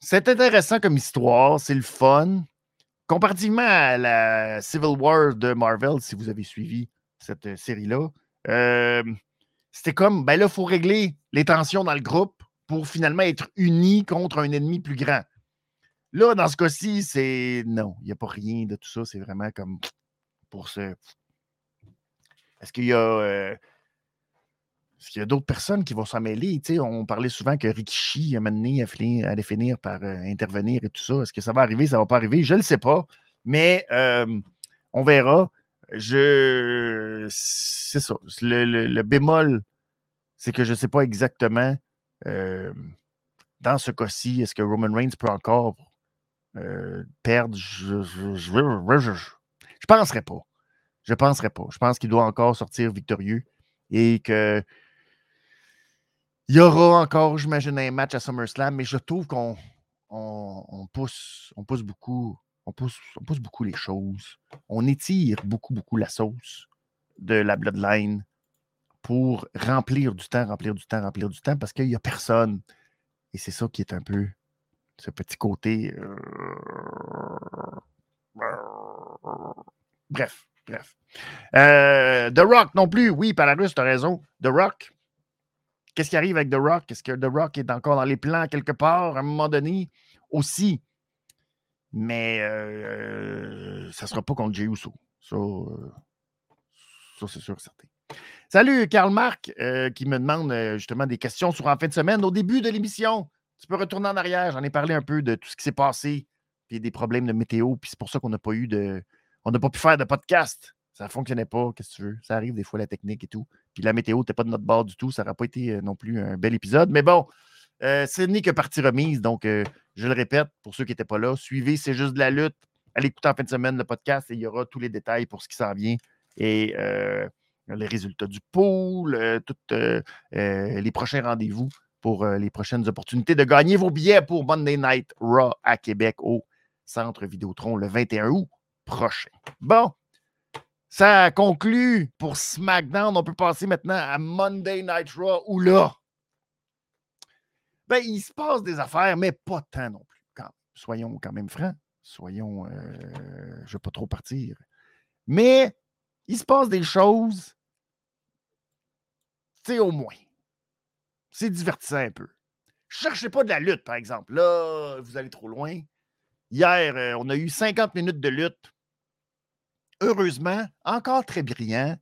c'est intéressant comme histoire, c'est le fun. Comparativement à la Civil War de Marvel, si vous avez suivi cette euh, série-là, euh, c'était comme, ben là, il faut régler les tensions dans le groupe pour finalement être unis contre un ennemi plus grand. Là, dans ce cas-ci, c'est non, il n'y a pas rien de tout ça. C'est vraiment comme pour ce. Est-ce qu'il y a. Euh, est-ce qu'il y a d'autres personnes qui vont s'en mêler? on parlait souvent que Rikishi, à un moment allait finir par euh, intervenir et tout ça. Est-ce que ça va arriver? Ça ne va pas arriver? Je ne le sais pas. Mais euh, on verra. Je. C'est ça. Le, bémol, c'est que je ne sais pas exactement. dans ce cas-ci, est-ce que Roman Reigns peut encore euh, perdre, je, je, je, penserais pas. Je penserais pas. Je pense qu'il doit encore sortir victorieux et que il y aura encore, j'imagine, un match à SummerSlam, mais je trouve qu'on on, pousse, on pousse beaucoup, on pousse, on pousse beaucoup les choses. On étire beaucoup, beaucoup la sauce de la Bloodline pour remplir du temps, remplir du temps, remplir du temps, parce qu'il n'y a personne. Et c'est ça qui est un peu ce petit côté. Euh, bref, bref. Euh, The Rock non plus, oui, Palarus, tu as raison. The Rock. Qu'est-ce qui arrive avec The Rock? Est-ce que The Rock est encore dans les plans quelque part à un moment donné? Aussi. Mais euh, ça ne sera pas contre Jey Uso. Ça, Ça, c'est sûr, certain. Salut, Karl Marc, qui me demande justement des questions sur en fin de semaine. Au début de l'émission, tu peux retourner en arrière. J'en ai parlé un peu de tout ce qui s'est passé, puis des problèmes de météo, puis c'est pour ça qu'on n'a pas eu de. On n'a pas pu faire de podcast. Ça ne fonctionnait pas, qu'est-ce que tu veux? Ça arrive des fois, la technique et tout. Puis la météo n'était pas de notre bord du tout. Ça n'aurait pas été euh, non plus un bel épisode. Mais bon, ce n'est que partie remise. Donc, je le répète, pour ceux qui n'étaient pas là, suivez C'est juste de la lutte. Allez écouter en fin de semaine le podcast et il y aura tous les détails pour ce qui s'en vient. Et les résultats du pool, tous les prochains rendez-vous pour les prochaines opportunités de gagner vos billets pour Monday Night Raw à Québec au Centre Vidéotron le 21 août prochain. Bon, ça conclut pour SmackDown. On peut passer maintenant à Monday Night Raw où là, ben, il se passe des affaires, mais pas tant non plus. soyons quand même francs. Soyons, je ne vais pas trop partir. Mais il se passe des choses c'est au moins. C'est divertissant un peu. Cherchez pas de la lutte, par exemple. Là, vous allez trop loin. Hier, euh, on a eu 50 minutes de lutte. Heureusement, encore très brillant.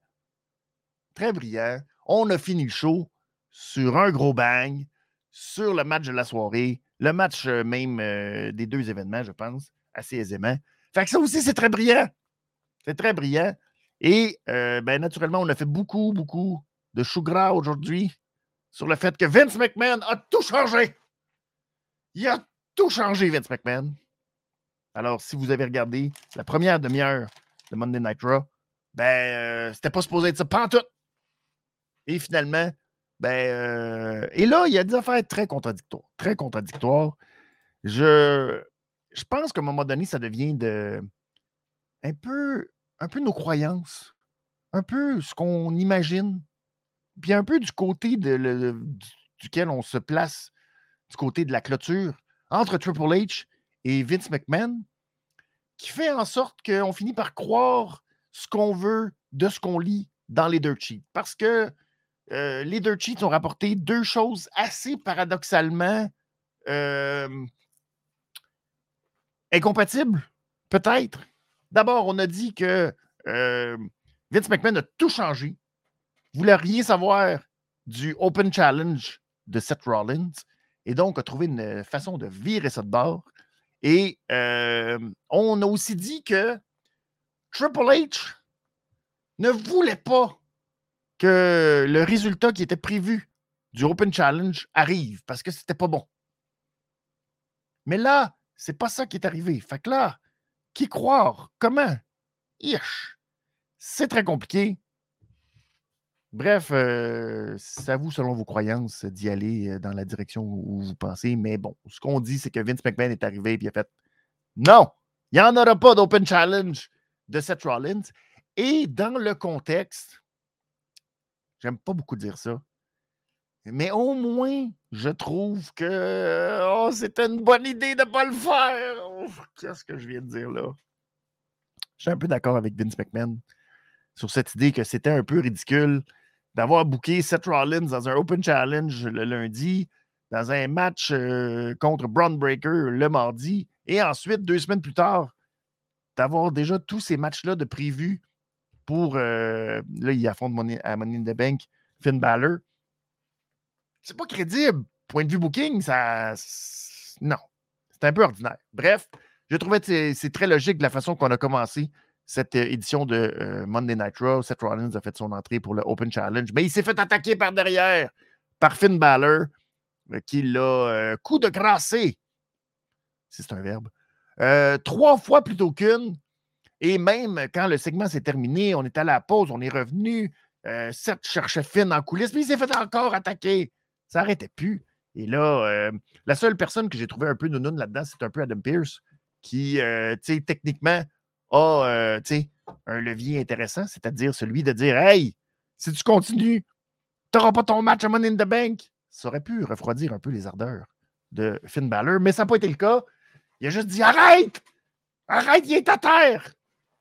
Très brillant. On a fini le show sur un gros bang, sur le match de la soirée, le match euh, même euh, des deux événements, je pense, assez aisément. Fait que ça aussi, c'est très brillant. C'est très brillant. Et ben, naturellement, on a fait beaucoup, beaucoup de chou gras aujourd'hui sur le fait que Vince McMahon a tout changé. Il a tout changé, Vince McMahon. Alors, si vous avez regardé la première demi-heure de Monday Night Raw, ben, euh, c'était pas supposé être ça, pas tout. Et finalement, ben, euh, et là, il y a des affaires très contradictoires. Très contradictoires. Je, je pense qu'à un moment donné, ça devient de un peu, un peu nos croyances, un peu ce qu'on imagine puis un peu du côté duquel on se place, du côté de la clôture, entre Triple H et Vince McMahon, qui fait en sorte qu'on finit par croire ce qu'on veut de ce qu'on lit dans les dirt sheets. Parce que euh, les dirt sheets ont rapporté deux choses assez paradoxalement euh, incompatibles, peut-être. D'abord, on a dit que euh, Vince McMahon a tout changé voulait rien savoir du Open Challenge de Seth Rollins et donc a trouvé une façon de virer de bord. Et euh, on a aussi dit que Triple H ne voulait pas que le résultat qui était prévu du Open Challenge arrive parce que c'était pas bon. Mais là, c'est pas ça qui est arrivé. Fait que là, qui croire? Comment? Ish. C'est très compliqué. Bref, euh, c'est à vous, selon vos croyances, d'y aller euh, dans la direction où vous pensez. Mais bon, ce qu'on dit, c'est que Vince McMahon est arrivé et il a fait Non, il n'y en aura pas d'Open Challenge de Seth Rollins. Et dans le contexte, j'aime pas beaucoup dire ça, mais au moins, je trouve que oh, c'était une bonne idée de ne pas le faire. Qu'est-ce que je viens de dire là? Je suis un peu d'accord avec Vince McMahon sur cette idée que c'était un peu ridicule d'avoir booké Seth Rollins dans un Open Challenge le lundi, dans un match euh, contre Braun Breaker le mardi, et ensuite, deux semaines plus tard, d'avoir déjà tous ces matchs-là de prévus pour. Euh, là, il affronte Money, à Money in the Bank Finn Balor. C'est pas crédible. Point de vue booking, ça. Non. C'est un peu ordinaire. Bref, je trouvais que c'est très logique de la façon qu'on a commencé cette euh, édition de euh, Monday Night Raw. Seth Rollins a fait son entrée pour le Open Challenge, mais il s'est fait attaquer par derrière par Finn Balor, euh, qui l'a coup de grassé, si c'est un verbe, trois fois plutôt qu'une. Et même quand le segment s'est terminé, on est allé à la pause, on est revenu. Seth cherchait Finn en coulisses, mais il s'est fait encore attaquer. Ça n'arrêtait plus. Et là, la seule personne que j'ai trouvé un peu nounoun là-dedans, c'est un peu Adam Pierce, qui, tu sais, techniquement, a euh, un levier intéressant, c'est-à-dire celui de dire Hey, si tu continues, tu n'auras pas ton match à Money in the Bank. Ça aurait pu refroidir un peu les ardeurs de Finn Balor, mais ça n'a pas été le cas. Il a juste dit Arrête Arrête, il est à terre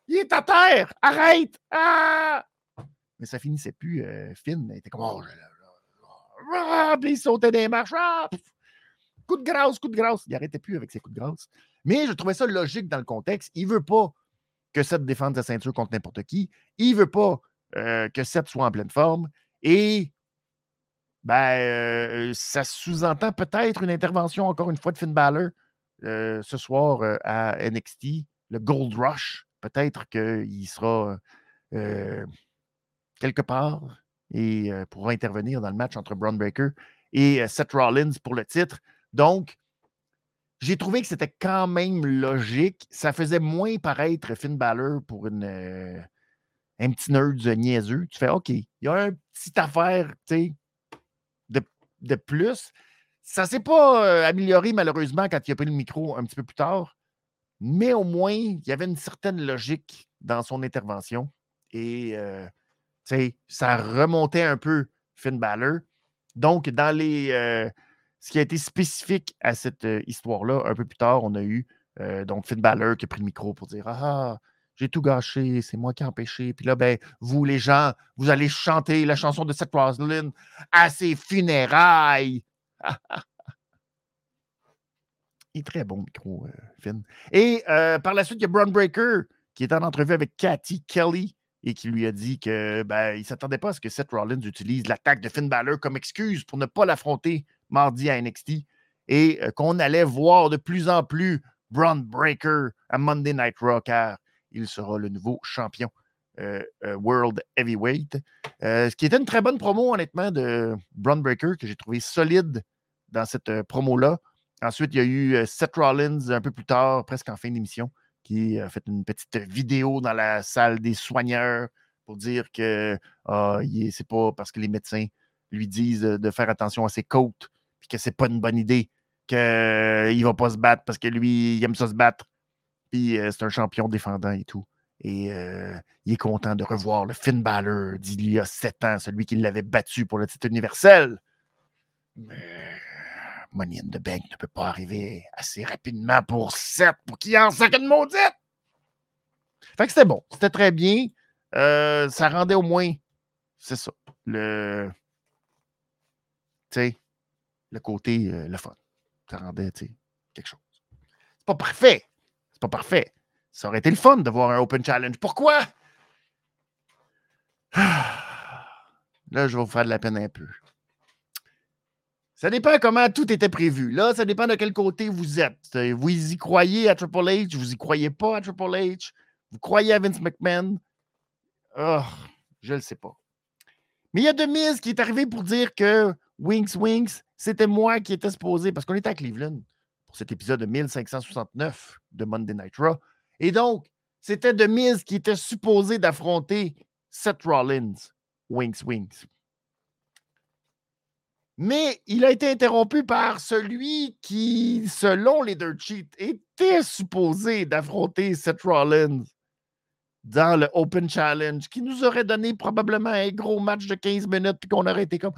Il est à terre Arrête Ah Mais ça finissait plus. Euh, Finn était comme Oh, ah, il sautait des marches. Ah, coup de grâce, coup de grâce. Il n'arrêtait plus avec ses coups de grâce. Mais je trouvais ça logique dans le contexte. Il ne veut pas que Seth défende sa ceinture contre n'importe qui. Il ne veut pas que Seth soit en pleine forme. Et ben, ça sous-entend peut-être une intervention, encore une fois, de Finn Balor ce soir à NXT, le Gold Rush. Peut-être qu'il sera quelque part et pourra intervenir dans le match entre Braun Breaker et Seth Rollins pour le titre. Donc, j'ai trouvé que c'était quand même logique. Ça faisait moins paraître Finn Balor pour une, un petit nerd niaiseux. Tu fais OK, il y a une petite affaire de, de plus. Ça ne s'est pas amélioré malheureusement quand il a pris le micro un petit peu plus tard, mais au moins, il y avait une certaine logique dans son intervention. Et ça remontait un peu Finn Balor. Donc, dans les. Ce qui a été spécifique à cette histoire-là, un peu plus tard, on a eu donc Finn Balor qui a pris le micro pour dire Ah, j'ai tout gâché, c'est moi qui ai empêché. Puis là, ben, vous, les gens, vous allez chanter la chanson de Seth Roslin à ses funérailles. Il est très bon, micro, Finn. Et par la suite, il y a Braun Breaker qui est en entrevue avec Cathy Kelly et qui lui a dit que ben, ne s'attendait pas à ce que Seth Rollins utilise l'attaque de Finn Balor comme excuse pour ne pas l'affronter mardi à NXT et euh, qu'on allait voir de plus en plus Braun Breaker à Monday Night Raw car il sera le nouveau champion euh, euh, World Heavyweight. ce qui était une très bonne promo, honnêtement, de Braun Breaker que j'ai trouvé solide dans cette promo-là. Ensuite, il y a eu Seth Rollins un peu plus tard, presque en fin d'émission, qui a fait une petite vidéo dans la salle des soigneurs pour dire que ah, c'est pas parce que les médecins lui disent de faire attention à ses côtes, puis que c'est pas une bonne idée, qu'il ne va pas se battre parce que lui, il aime ça se battre. Puis euh, c'est un champion défendant et tout. Et euh, il est content de revoir le Finn Balor d'il y a sept ans, celui qui l'avait battu pour le titre universel. Mais Money in the Bank ne peut pas arriver assez rapidement pour 7 pour qu'il en sac une maudite. Fait que c'était bon. C'était très bien. Euh, ça rendait au moins, c'est ça, le, tu sais, côté, euh, le fun. Ça rendait, quelque chose. C'est pas parfait. C'est pas parfait. Ça aurait été le fun de voir un Open Challenge. Pourquoi? Là, je vais vous faire de la peine un peu. Ça dépend comment tout était prévu. Là, ça dépend de quel côté vous êtes. Euh, vous y croyez à Triple H, vous y croyez pas à Triple H, vous croyez à Vince McMahon. Oh, je ne le sais pas. Mais il y a Demise qui est arrivé pour dire que Winks Winks, c'était moi qui étais supposé, parce qu'on était à Cleveland pour cet épisode de 1569 de Monday Night Raw. Et donc, c'était Demise qui était supposé d'affronter Seth Rollins. Winks Winks. Mais il a été interrompu par celui qui, selon les Dirt Sheets, était supposé d'affronter Seth Rollins dans le Open Challenge, qui nous aurait donné probablement un gros match de 15 minutes, puis qu'on aurait été comme.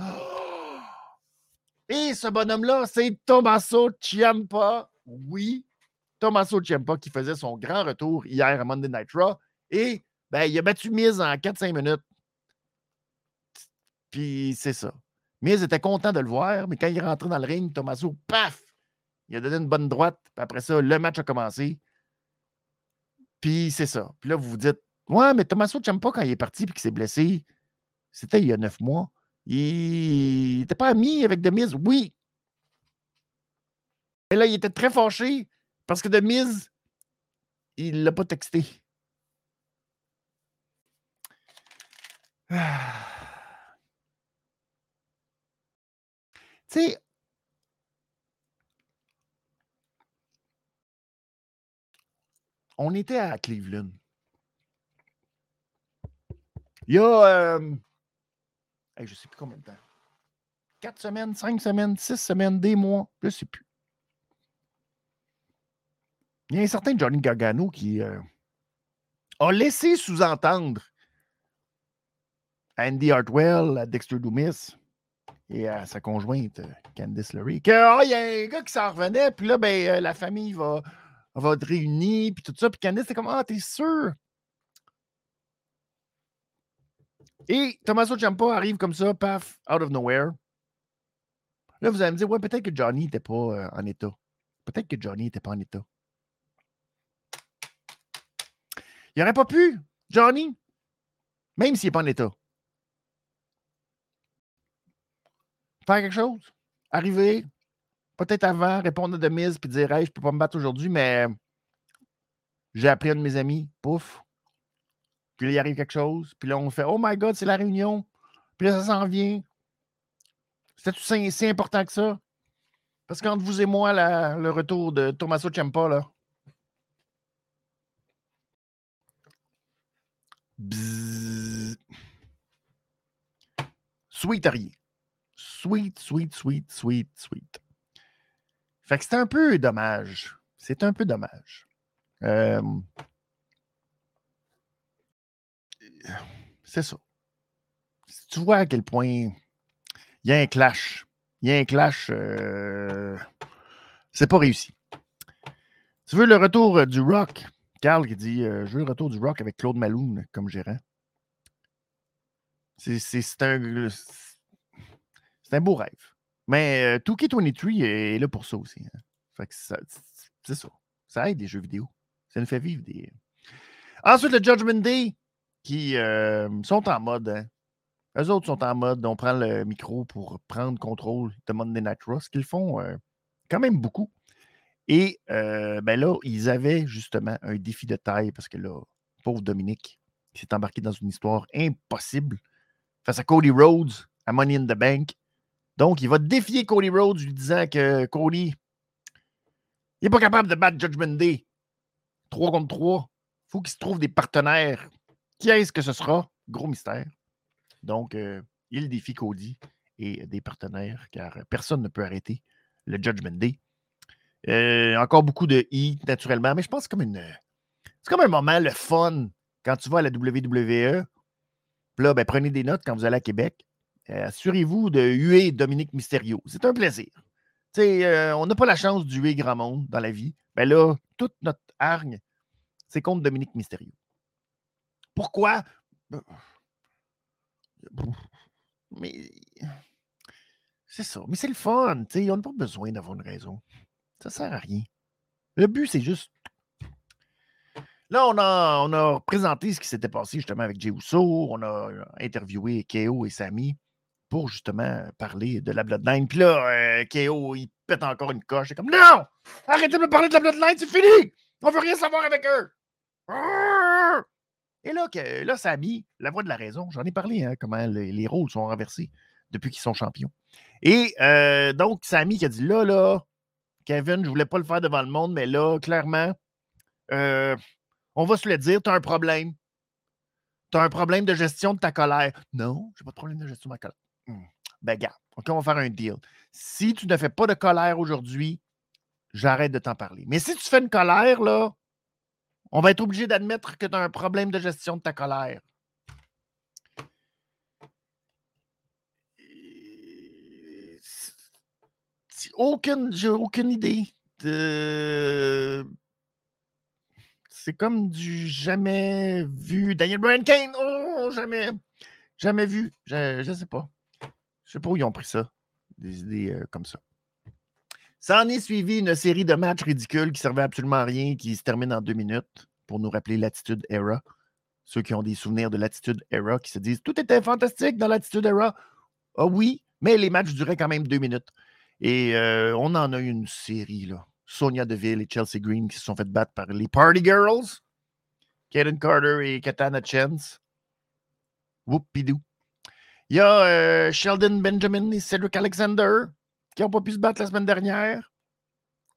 Et ce bonhomme-là, c'est Tommaso Ciampa. Oui, Tommaso Ciampa qui faisait son grand retour hier à Monday Night Raw. Et ben, il a battu Miz en 4-5 minutes. Puis c'est ça. Miz était content de le voir, mais quand il est rentré dans le ring, Tommaso, paf! Il a donné une bonne droite. Puis après ça, le match a commencé. Puis c'est ça. Puis là, vous vous dites, ouais, mais Tommaso, pas quand il est parti puis qu'il s'est blessé. C'était il y a neuf mois. Il n'était pas ami avec Demise? Oui. Et là, il était très fâché parce que Demise, il ne l'a pas texté. Tu sais, on était à Cleveland. Il y a, euh, je ne sais plus combien de temps. Quatre semaines, cinq semaines, six semaines, des mois, je ne sais plus. Il y a un certain Johnny Gargano qui euh, a laissé sous-entendre Andy Hartwell, à Dexter Dumis, et à sa conjointe, Candice Lurie, qu'il oh, y a un gars qui s'en revenait, puis là, ben, euh, la famille va, va être réunie, puis tout ça. Puis Candice, c'est comme Ah, t'es sûr? Et Tommaso Ciampa arrive comme ça, paf, out of nowhere. Là, vous allez me dire, ouais, peut-être que Johnny n'était pas euh, en état. Peut-être que Johnny n'était pas en état. Il n'aurait pas pu, Johnny. même s'il n'est pas en état. Faire quelque chose, arriver, peut-être avant, répondre à mise puis dire Hey, je ne peux pas me battre aujourd'hui, mais j'ai appris à un de mes amis, pouf. Puis là, il arrive quelque chose, puis là, on fait Oh my God, c'est la réunion. Puis là, ça s'en vient. C'est si important que ça? Parce qu'entre vous et moi, le retour de Tommaso Ciampa, là. Sweet rien. Sweet, sweet, sweet, sweet, sweet. Fait que c'est un peu dommage. C'est un peu dommage. Euh, c'est ça. Tu vois à quel point il y a un clash. Il y a un clash. Euh, c'est pas réussi. Tu veux le retour du rock? Carl qui dit euh, Je veux le retour du rock avec Claude Maloune comme gérant. C'est un, un beau rêve. Mais euh, 2K23 est là pour ça aussi. Hein. c'est ça. Ça aide les jeux vidéo. Ça nous fait vivre des. Ensuite, le Judgment Day, qui euh, sont en mode. Hein. Eux autres sont en mode, on prend le micro pour prendre contrôle de Monday Night Raw, ce qu'ils font euh, quand même beaucoup. Et euh, ben là, ils avaient justement un défi de taille parce que là, pauvre Dominique, qui s'est embarqué dans une histoire impossible face à Cody Rhodes à Money in the Bank. Donc, il va défier Cody Rhodes lui disant que Cody, il n'est pas capable de battre Judgment Day. 3 contre 3. Il faut qu'il se trouve des partenaires. Qui est-ce que ce sera? Gros mystère. Donc, euh, il défie Cody et des partenaires, car personne ne peut arrêter le Judgment Day. Euh, encore beaucoup de I, naturellement, mais je pense que c'est comme une. C'est comme un moment, le fun, quand tu vas à la WWE. là, ben, prenez des notes quand vous allez à Québec. Euh, assurez-vous de huer Dominique Mysterio. C'est un plaisir. on n'a pas la chance d'huer grand monde dans la vie. Ben là, toute notre hargne, c'est contre Dominique Mysterio. Pourquoi? Mais c'est ça. Mais c'est le fun. Ils n'ont pas besoin d'avoir une raison. Ça ne sert à rien. Le but, c'est juste. Là, on a, on a présenté ce qui s'était passé justement avec Uso. On a interviewé Keo et Sami pour justement parler de la Bloodline. Puis là, euh, Keo, il pète encore une coche. C'est comme Non! Arrêtez de me parler de la Bloodline, c'est fini! On veut rien savoir avec eux! Et là, que, là, Sami, la voix de la raison, j'en ai parlé, hein, comment les, rôles sont renversés depuis qu'ils sont champions. Et euh, donc, Sami qui a dit là, là, Kevin, je voulais pas le faire devant le monde, mais là, clairement, euh, on va se le dire, tu as un problème. Tu as un problème de gestion de ta colère. Non, j'ai pas de problème de gestion de ma colère. Hum, ben, gars, OK, on va faire un deal. Si tu ne fais pas de colère aujourd'hui, j'arrête de t'en parler. Mais si tu fais une colère, là, on va être obligé d'admettre que tu as un problème de gestion de ta colère. Aucune, j'ai aucune idée. De... C'est comme du jamais vu. Daniel Bryan Kane, oh, jamais, jamais vu. Je ne sais pas. Je sais pas où ils ont pris ça. Des idées euh, comme ça. Ça en est suivi une série de matchs ridicules qui servaient absolument à rien, qui se terminent en deux minutes pour nous rappeler l'attitude era. Ceux qui ont des souvenirs de l'attitude era, qui se disent tout était fantastique dans l'attitude era. Ah oui, mais les matchs duraient quand même deux minutes. Et euh, on en a eu une série, là. Sonia Deville et Chelsea Green qui se sont fait battre par les Party Girls. Kaden Carter et Katana Chance. Whoopidou. Il y a euh, Sheldon Benjamin et Cedric Alexander qui n'ont pas pu se battre la semaine dernière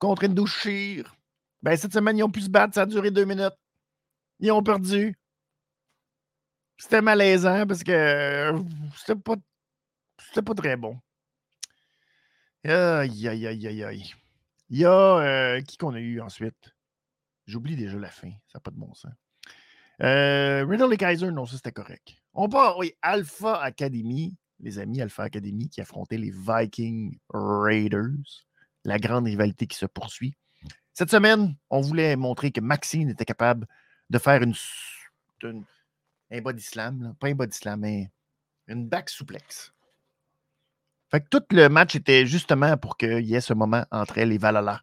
contre Indouchir. Ben, cette semaine, ils ont pu se battre, ça a duré deux minutes. Ils ont perdu. C'était malaisant parce que euh, c'était pas, c'était pas très bon. Aïe, aïe, aïe, aïe, aïe. Il y a euh, qui qu'on a eu ensuite? J'oublie déjà la fin. Ça n'a pas de bon sens. Euh, Riddle et Kaiser, non, ça c'était correct. On part, oui, Alpha Academy les amis Alpha Academy qui affrontaient les Viking Raiders. La grande rivalité qui se poursuit. Cette semaine, on voulait montrer que Maxine était capable de faire une, un body slam, pas un body slam, mais une back souplex. Fait que tout le match était justement pour qu'il y ait ce moment entre elle et Valhalla.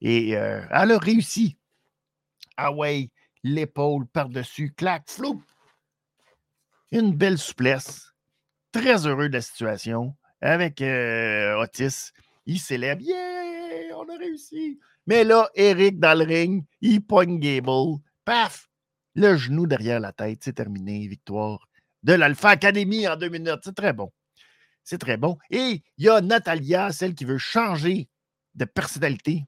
Et euh, elle a réussi. Ah ouais, l'épaule par-dessus, clac, flou. une belle souplesse. Très heureux de la situation. Avec euh, Otis, il célèbre. Yeah, on a réussi. Mais là, Eric dans le ring, il pogne Gable. Paf! Le genou derrière la tête. C'est terminé. Victoire de l'Alpha Academy en deux minutes. C'est très bon. C'est très bon. Et il y a Natalia, celle qui veut changer de personnalité,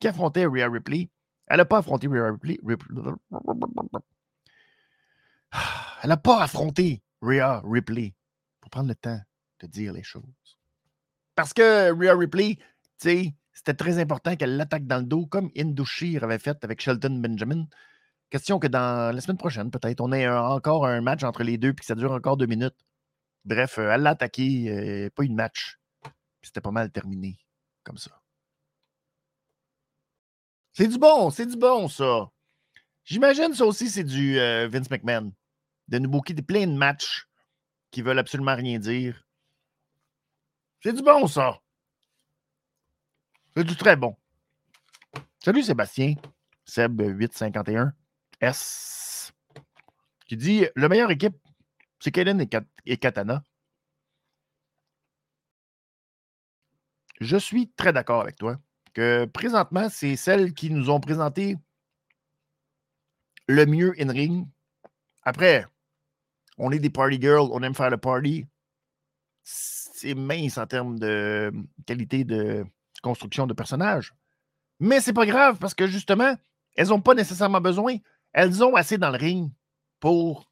qui affrontait Rhea Ripley. Elle n'a pas affronté Rhea Ripley. Elle n'a pas affronté Rhea Ripley. Prendre le temps de dire les choses. Parce que Rhea Ripley, tu sais, c'était très important qu'elle l'attaque dans le dos, comme Indoshir avait fait avec Shelton Benjamin. Question que dans la semaine prochaine, peut-être, on ait encore un match entre les deux puis que ça dure encore deux minutes. Bref, euh, elle l'a attaqué, euh, pas une match. C'était pas mal terminé comme ça. C'est du bon, c'est du bon, ça. J'imagine ça aussi, c'est du euh, Vince McMahon. De nous booker plein de matchs qui veulent absolument rien dire. C'est du bon, ça. C'est du très bon. Salut Sébastien. Seb851. S. Qui dit le meilleur équipe, c'est Kaden et, Katana. Je suis très d'accord avec toi que présentement, c'est celles qui nous ont présenté le mieux in-ring. Après, on est des party girls, on aime faire le party. C'est mince en termes de qualité de construction de personnages. Mais c'est pas grave parce que justement, elles n'ont pas nécessairement besoin. Elles ont assez dans le ring pour,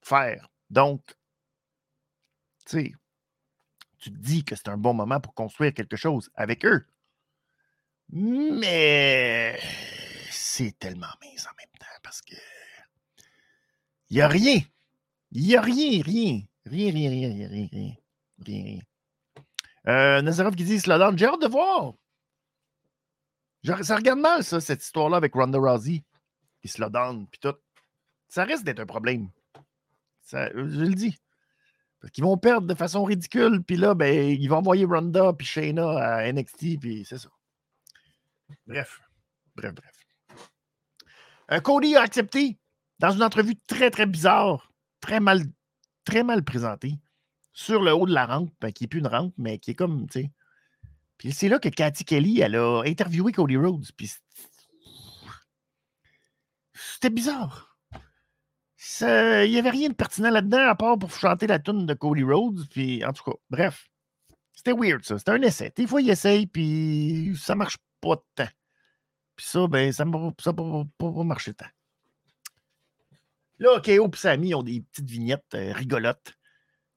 faire. Donc, tu te dis que c'est un bon moment pour construire quelque chose avec eux. Mais c'est tellement mince en même temps parce que il n'y a rien. Il n'y a rien, rien. Rien, rien, rien, rien, rien, rien. rien. Euh, Nazarov qui dit Slowdown, j'ai hâte de voir. Ça regarde mal, ça, cette histoire-là avec Ronda Rousey. Qui se puis tout. Ça risque d'être un problème. Je le dis. Parce qu'ils vont perdre de façon ridicule, puis là, ben, ils vont envoyer Ronda puis Shayna à NXT, puis c'est ça. Bref. Bref, bref. Euh, Cody a accepté dans une entrevue très, très bizarre, très mal, très mal présentée, sur le haut de la rampe, ben, qui n'est plus une rampe, mais qui est comme, tu sais. Puis c'est là que Cathy Kelly, elle a interviewé Cody Rhodes, puis c'était bizarre. Il n'y avait rien de pertinent là-dedans, à part pour chanter la tune de Cody Rhodes, puis en tout cas, bref. C'était weird, ça. C'était un essai. Des fois, il essaye, puis ça marche pas tant. Puis ça, ben, ça ne ça pas, pas, tant. Là, KO et Sammy ont des petites vignettes euh, rigolotes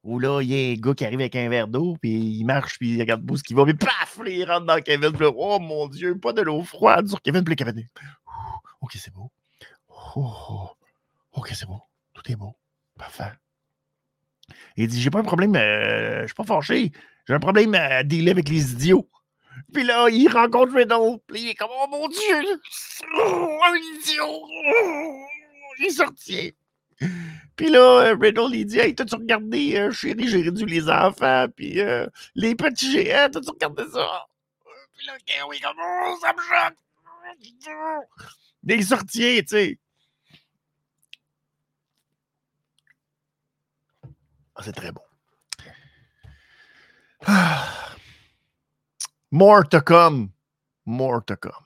où là, il y a un gars qui arrive avec un verre d'eau, puis il marche, puis il regarde ce qu'il va, puis paf, il rentre dans Kevin, puis oh mon Dieu, pas de l'eau froide sur Kevin, puis Kevin, ok, c'est beau. Oh, oh, ok, c'est beau. Tout est beau. Parfait. Il dit J'ai pas un problème, euh, je suis pas fâché. J'ai un problème à dealer avec les idiots. Puis là, il rencontre Riddle. Puis il est comme Oh mon Dieu oh, Un idiot est sorti. Puis là, euh, Riddle, il dit Hey, t'as-tu regardé, euh, chérie, j'ai réduit les enfants, puis les petits géants, t'as-tu regardé ça? Puis là, oui, comme oh, ça me choque. Des sorties, tu sais. Ah, c'est très bon. More to come. More to come.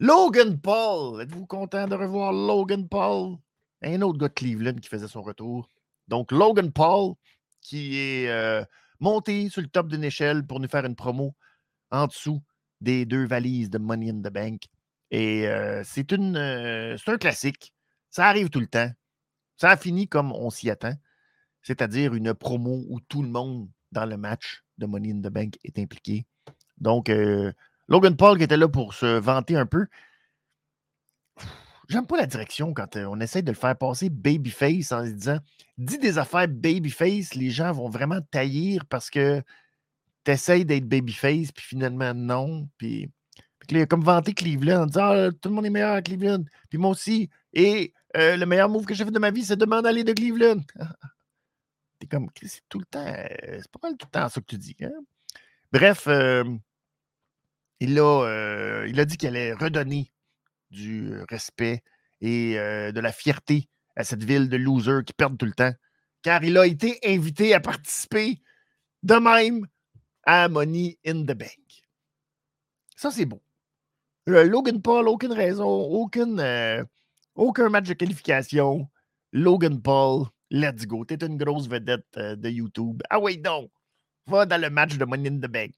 Logan Paul. Êtes-vous content de revoir Logan Paul? Un autre gars de Cleveland qui faisait son retour. Donc, Logan Paul, qui est euh, monté sur le top d'une échelle pour nous faire une promo en dessous des deux valises de Money in the Bank. Et euh, c'est une, euh, c'est un classique. Ça arrive tout le temps. Ça a fini comme on s'y attend c'est-à-dire une promo où tout le monde dans le match de Money in the Bank est impliqué. Donc, Logan Paul qui était là pour se vanter un peu. J'aime pas la direction quand euh, on essaie de le faire passer babyface en se disant dis des affaires babyface, les gens vont vraiment taillir parce que tu essaies d'être babyface, puis finalement non. Puis, puis il a comme vanté Cleveland en disant ah, tout le monde est meilleur à Cleveland. Puis moi aussi. Et euh, le meilleur move que j'ai fait de ma vie, c'est de m'en aller de Cleveland. T'es comme, c'est tout le temps, c'est pas mal tout le temps ça que tu dis. Hein? Bref, il, a, il a dit qu'il allait redonner du respect et de la fierté à cette ville de losers qui perdent tout le temps, car il a été invité à participer de même à Money in the Bank. Ça, c'est beau. Logan Paul, aucune raison, euh, aucun match de qualification. Logan Paul, let's go. T'es une grosse vedette euh, de YouTube. Ah oui, donc, va dans le match de Money in the Bank.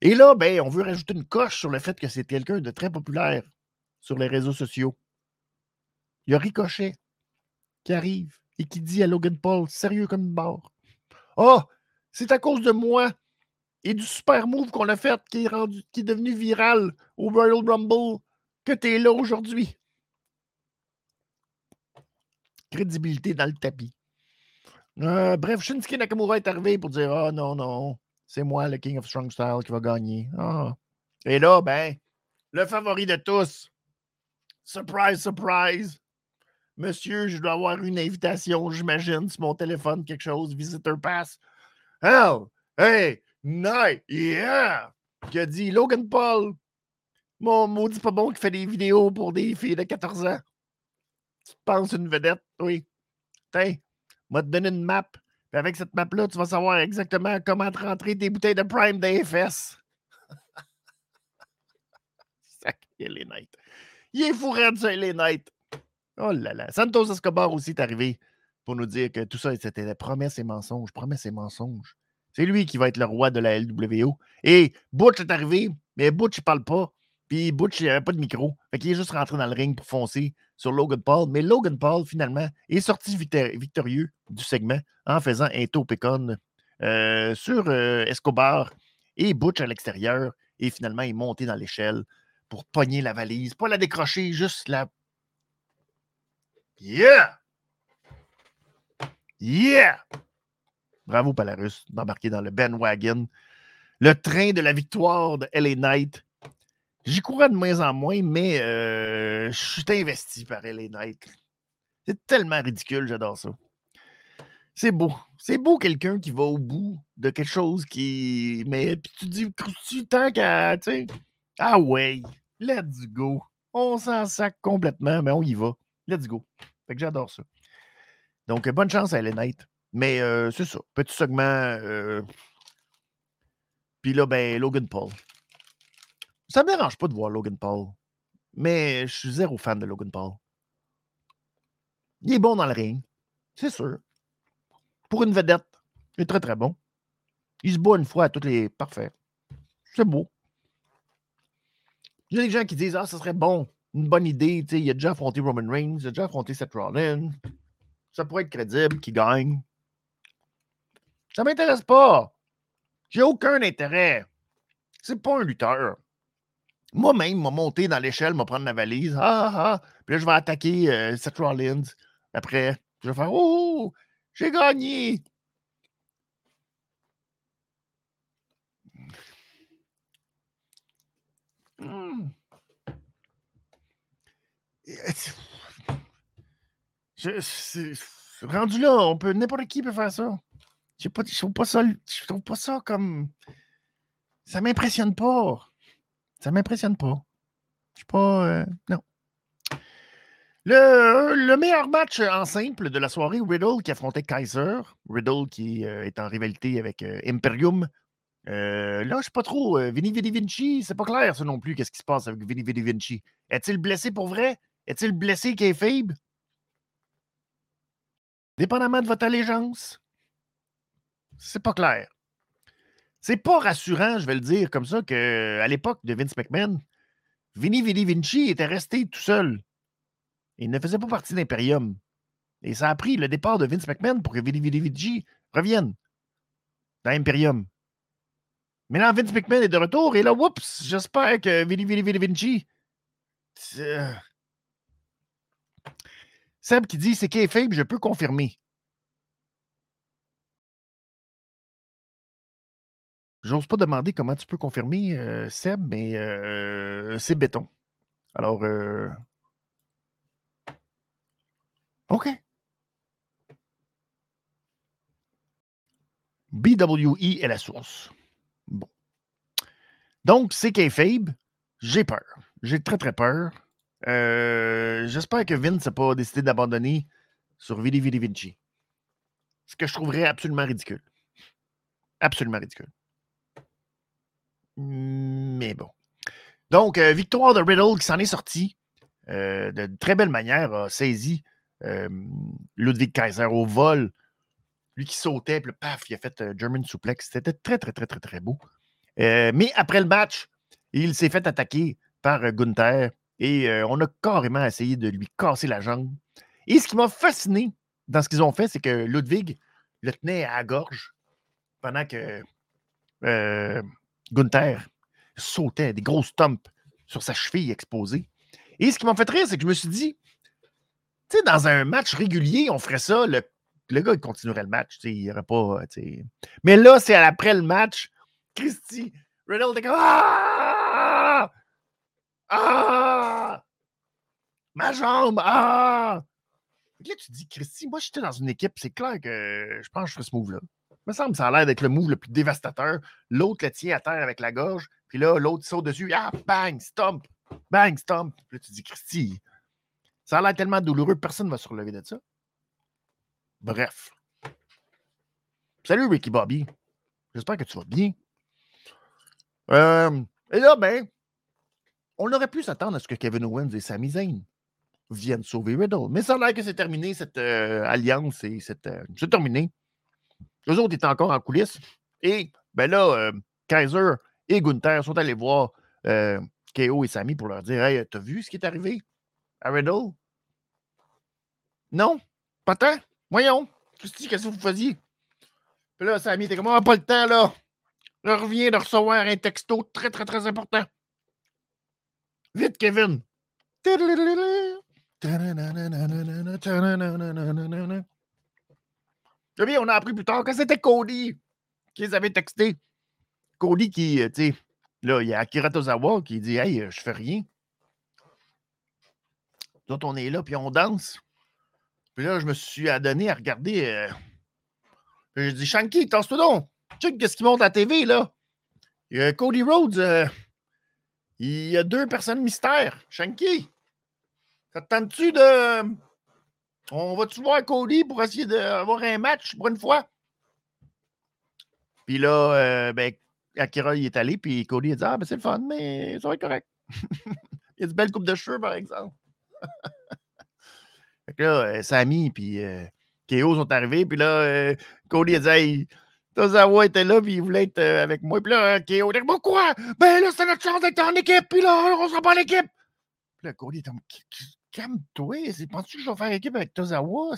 Et là, ben, on veut rajouter une coche sur le fait que c'est quelqu'un de très populaire sur les réseaux sociaux. Il y a Ricochet qui arrive et qui dit à Logan Paul, sérieux comme une barre. Oh, c'est à cause de moi et du super move qu'on a fait qui est, qui est devenu viral au Royal Rumble que tu es là aujourd'hui. Crédibilité dans le tapis. Euh, bref, Shinsuke Nakamura est arrivé pour dire Ah oh, non, non, c'est moi, le King of Strong Style, qui va gagner. Ah. Et là, ben, le favori de tous. Surprise, surprise. Monsieur, je dois avoir une invitation, j'imagine, sur mon téléphone, quelque chose, visitor pass. Hell, hey, night, yeah! Qui a dit Logan Paul, mon maudit pas bon qui fait des vidéos pour des filles de 14 ans. Tu penses une vedette? Oui. Tiens, m'a te donné une map avec cette map-là, tu vas savoir exactement comment te rentrer tes bouteilles de Prime DFS. Sacré les Knights. Il est fou de ça, les Knights. Oh là là. Santos Escobar aussi est arrivé pour nous dire que tout ça, c'était des promesses et mensonges. Promesses et mensonges. C'est lui qui va être le roi de la LWO. Et Butch est arrivé, mais Butch, il parle pas. Puis Butch, il n'avait pas de micro. Fait qu'il est juste rentré dans le ring pour foncer sur Logan Paul. Mais Logan Paul, finalement, est sorti victorieux du segment en faisant un top euh, sur euh, Escobar et Butch à l'extérieur. Et finalement, il est monté dans l'échelle pour pogner la valise. Pas la décrocher, juste la. Yeah! Yeah! Bravo, Palarus, d'embarquer dans le Ben Wagon. Le train de la victoire de LA Knight J'y crois de moins en moins, mais euh, je suis investi par LA Knight. C'est tellement ridicule, j'adore ça. C'est beau. C'est beau quelqu'un qui va au bout de quelque chose qui. Mais puis tu dis, tu tant qu'à. Ah ouais, let's go. On s'en sac complètement, mais on y va. Let's go. Fait que j'adore ça. Donc, bonne chance à LA Knight. Mais euh, c'est ça. Petit segment. Euh, puis là, ben, Logan Paul. Ça me dérange pas de voir Logan Paul, mais je suis zéro fan de Logan Paul. Il est bon dans le ring, c'est sûr. Pour une vedette, il est très très bon. Il se bat une fois à toutes les. Parfait. C'est beau. Il y a des gens qui disent Ah, ce serait bon, une bonne idée. il a déjà affronté Roman Reigns, il a déjà affronté Seth Rollins. Ça pourrait être crédible qu'il gagne. Ça m'intéresse pas. J'ai aucun intérêt. C'est pas un lutteur. Moi-même, m'a monté dans l'échelle, m'a prendre la valise. Ah, ah, ah. Puis là, je vais attaquer euh, Seth Rollins. Après, je vais faire Oh, j'ai gagné. Hmm. Je, rendu là, on peut n'importe qui peut faire ça. Je ne trouve pas ça, je trouve pas ça comme ça m'impressionne pas. Ça ne m'impressionne pas. Je suis pas. Euh, non. Le, meilleur match en simple de la soirée, Riddle qui affrontait Kaiser. Riddle qui euh, est en rivalité avec euh, Imperium. là, je ne sais pas trop. Vinny Vidi Vinci, c'est pas clair ça non plus. Qu'est-ce qui se passe avec Vinny Vidi Vinci? Est-il blessé pour vrai? Est-il blessé Kayfabe? Dépendamment de votre allégeance, c'est pas clair. C'est pas rassurant, je vais le dire comme ça, qu'à l'époque de Vince McMahon, Vinny Vidi Vinci était resté tout seul. Il ne faisait pas partie d'Imperium. Et ça a pris le départ de Vince McMahon pour que Vinny Vidi Vinci revienne dans Imperium. Mais là, Vince McMahon est de retour et là, oups, j'espère que Vinny Vidi Vinci. Seb qui dit c'est kayfabe, je peux confirmer. J'ose pas demander comment tu peux confirmer, euh, Seb, mais euh, c'est béton. Alors, euh OK. BWE est la source. Bon. Donc, c'est kayfabe. J'ai peur. J'ai très, très peur. J'espère que Vince n'a pas décidé d'abandonner sur Vidi Vidi Vinci. Ce que je trouverais absolument ridicule. Absolument ridicule. Mais bon. Donc, euh, victoire de Riddle qui s'en est sorti euh, de très belle manière, a saisi Ludwig Kaiser au vol. Lui qui sautait, puis paf, il a fait German suplex. C'était très, très, très, très, très beau. mais après le match, il s'est fait attaquer par Gunther et on a carrément essayé de lui casser la jambe. Et ce qui m'a fasciné dans ce qu'ils ont fait, c'est que Ludwig le tenait à la gorge pendant que Gunther sautait des grosses stomps sur sa cheville exposée. Et ce qui m'a fait rire, c'est que je me suis dit, tu sais, dans un match régulier, on ferait ça, le, le gars, il continuerait le match, il n'y aurait pas, Mais là, c'est après le match, Christy, Riddle était comme, ah! Ah! Ma jambe! Ah! là, tu dis, Christy, moi, j'étais dans une équipe, c'est clair que je pense que je ferais ce move-là. Me semble ça a l'air d'être le move le plus dévastateur. L'autre le tient à terre avec la gorge, puis là, l'autre saute dessus. Ah, bang, stomp! Bang, stomp! Puis là, tu dis, Christy, ça a l'air tellement douloureux, personne ne va se relever de ça. Bref. Salut, Ricky Bobby. J'espère que tu vas bien. Euh, et là, ben, on aurait pu s'attendre à ce que Kevin Owens et Sami Zayn viennent sauver Riddle. Mais ça a l'air que c'est terminé, cette euh, alliance, et euh, c'est terminé. Eux autres étaient encore en coulisses. Et ben là, euh, Kaiser et Gunther sont allés voir KO et Sami pour leur dire Hey, t'as vu ce qui est arrivé à Riddle? Non? Pas tant? Voyons. Qu'est-ce que vous faisiez? Puis là, Sami était comme On n'a pas le temps, là. Je reviens de recevoir un texto très, très, très important. Vite, Kevin. Oui, on a appris plus tard que c'était Cody qui les avait textés. Cody qui, euh, tu sais, là, il y a Akira Tozawa qui dit Hey, euh, je fais rien. D'autres, on est là, puis on danse. Puis là, je me suis adonné à regarder. Euh... J'ai dit Shanky, tasse-toi donc. Check qu'est-ce qui monte à la TV, là. Il y a Cody Rhodes. Euh, il y a deux personnes mystères. Shanky, ça te tente-tu de. On va-tu voir Cody pour essayer d'avoir un match pour une fois? Puis là, euh, ben, Akira il est allé, puis Cody a dit Ah, ben c'est le fun, mais ça va être correct. il y a une belle coupe de cheveux, par exemple. fait que là, euh, Sammy puis euh, sont arrivés, puis là, Cody a dit Hey, Tozawa était là, puis il voulait être euh, avec moi. Puis là, Keo dit Pourquoi? Ben là, c'est notre chance d'être en équipe, puis là, on sera pas en équipe. Puis là, Cody était Calme-toi, penses-tu que je vais faire équipe avec Tozawa?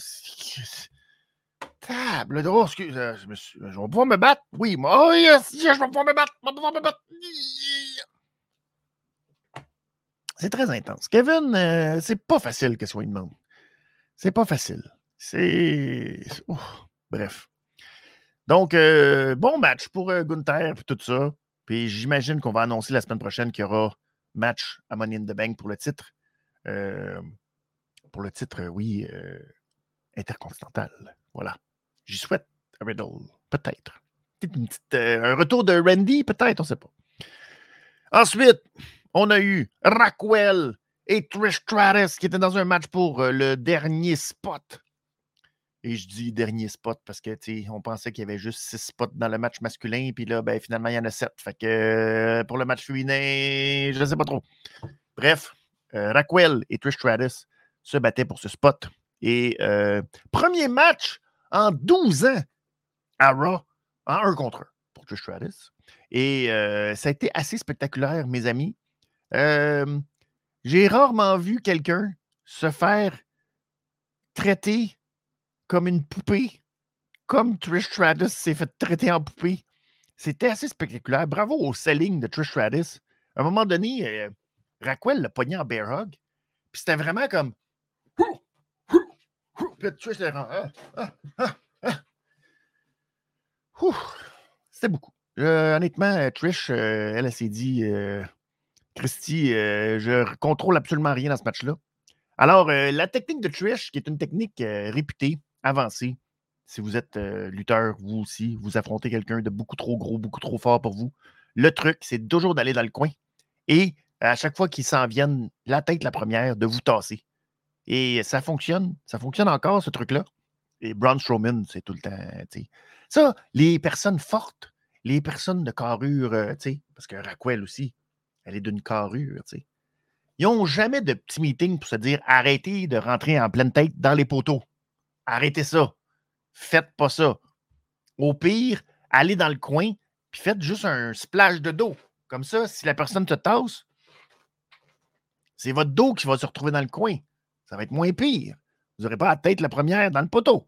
Table, oh, excuse, euh, je, je vais pouvoir me battre. Oui, moi, oh, yes, je vais pouvoir me battre. Je vais pouvoir me battre. C'est très intense. Kevin, euh, c'est pas facile que ce soit une demande. C'est pas facile. C'est. Bref. Donc, euh, bon match pour Gunther et tout ça. Puis j'imagine qu'on va annoncer la semaine prochaine qu'il y aura match à Money in the Bank pour le titre. Euh, pour le titre, oui, intercontinental. Voilà. J'y souhaite Riddle, peut-être. un retour de Randy, peut-être, on ne sait pas. Ensuite, on a eu Raquel et Trish Stratus qui étaient dans un match pour le dernier spot et je dis dernier spot parce que on pensait qu'il y avait juste six spots dans le match masculin, puis là, ben, finalement, il y en a sept. Fait que euh, pour le match féminin, je ne sais pas trop. Bref, euh, Raquel et Trish Stratus se battaient pour ce spot. Et euh, premier match en 12 ans à Raw, en un contre un pour Trish Stratus. Et ça a été assez spectaculaire, mes amis. J'ai rarement vu quelqu'un se faire traiter comme une poupée, comme Trish Stratus s'est fait traiter en poupée. C'était assez spectaculaire. Bravo au selling de Trish Stratus. À un moment donné, euh, Raquel l'a pogné en bear hug. Puis c'était vraiment comme. Puis Trish ah, ah, ah, C'était beaucoup. Euh, honnêtement, Trish, euh, elle, s'est dit Christy, je contrôle absolument rien dans ce match-là. Alors, la technique de Trish, qui est une technique réputée, avancez. Si vous êtes lutteur, vous aussi, vous affrontez quelqu'un de beaucoup trop gros, beaucoup trop fort pour vous, Le truc, c'est toujours d'aller dans le coin et à chaque fois qu'ils s'en viennent, la tête la première, de vous tasser. Et ça fonctionne. Ça fonctionne encore, ce truc-là. Et Braun Strowman, c'est tout le temps. Ça, les personnes fortes, les personnes de carrure, euh, parce que Raquel aussi, elle est d'une carrure, ils n'ont jamais de petits meetings pour se dire arrêtez de rentrer en pleine tête dans les poteaux. Arrêtez ça. Faites pas ça. Au pire, allez dans le coin, puis faites juste un splash de dos. Comme ça, si la personne te tasse, c'est votre dos qui va se retrouver dans le coin. Ça va être moins pire. Vous n'aurez pas la tête la première dans le poteau.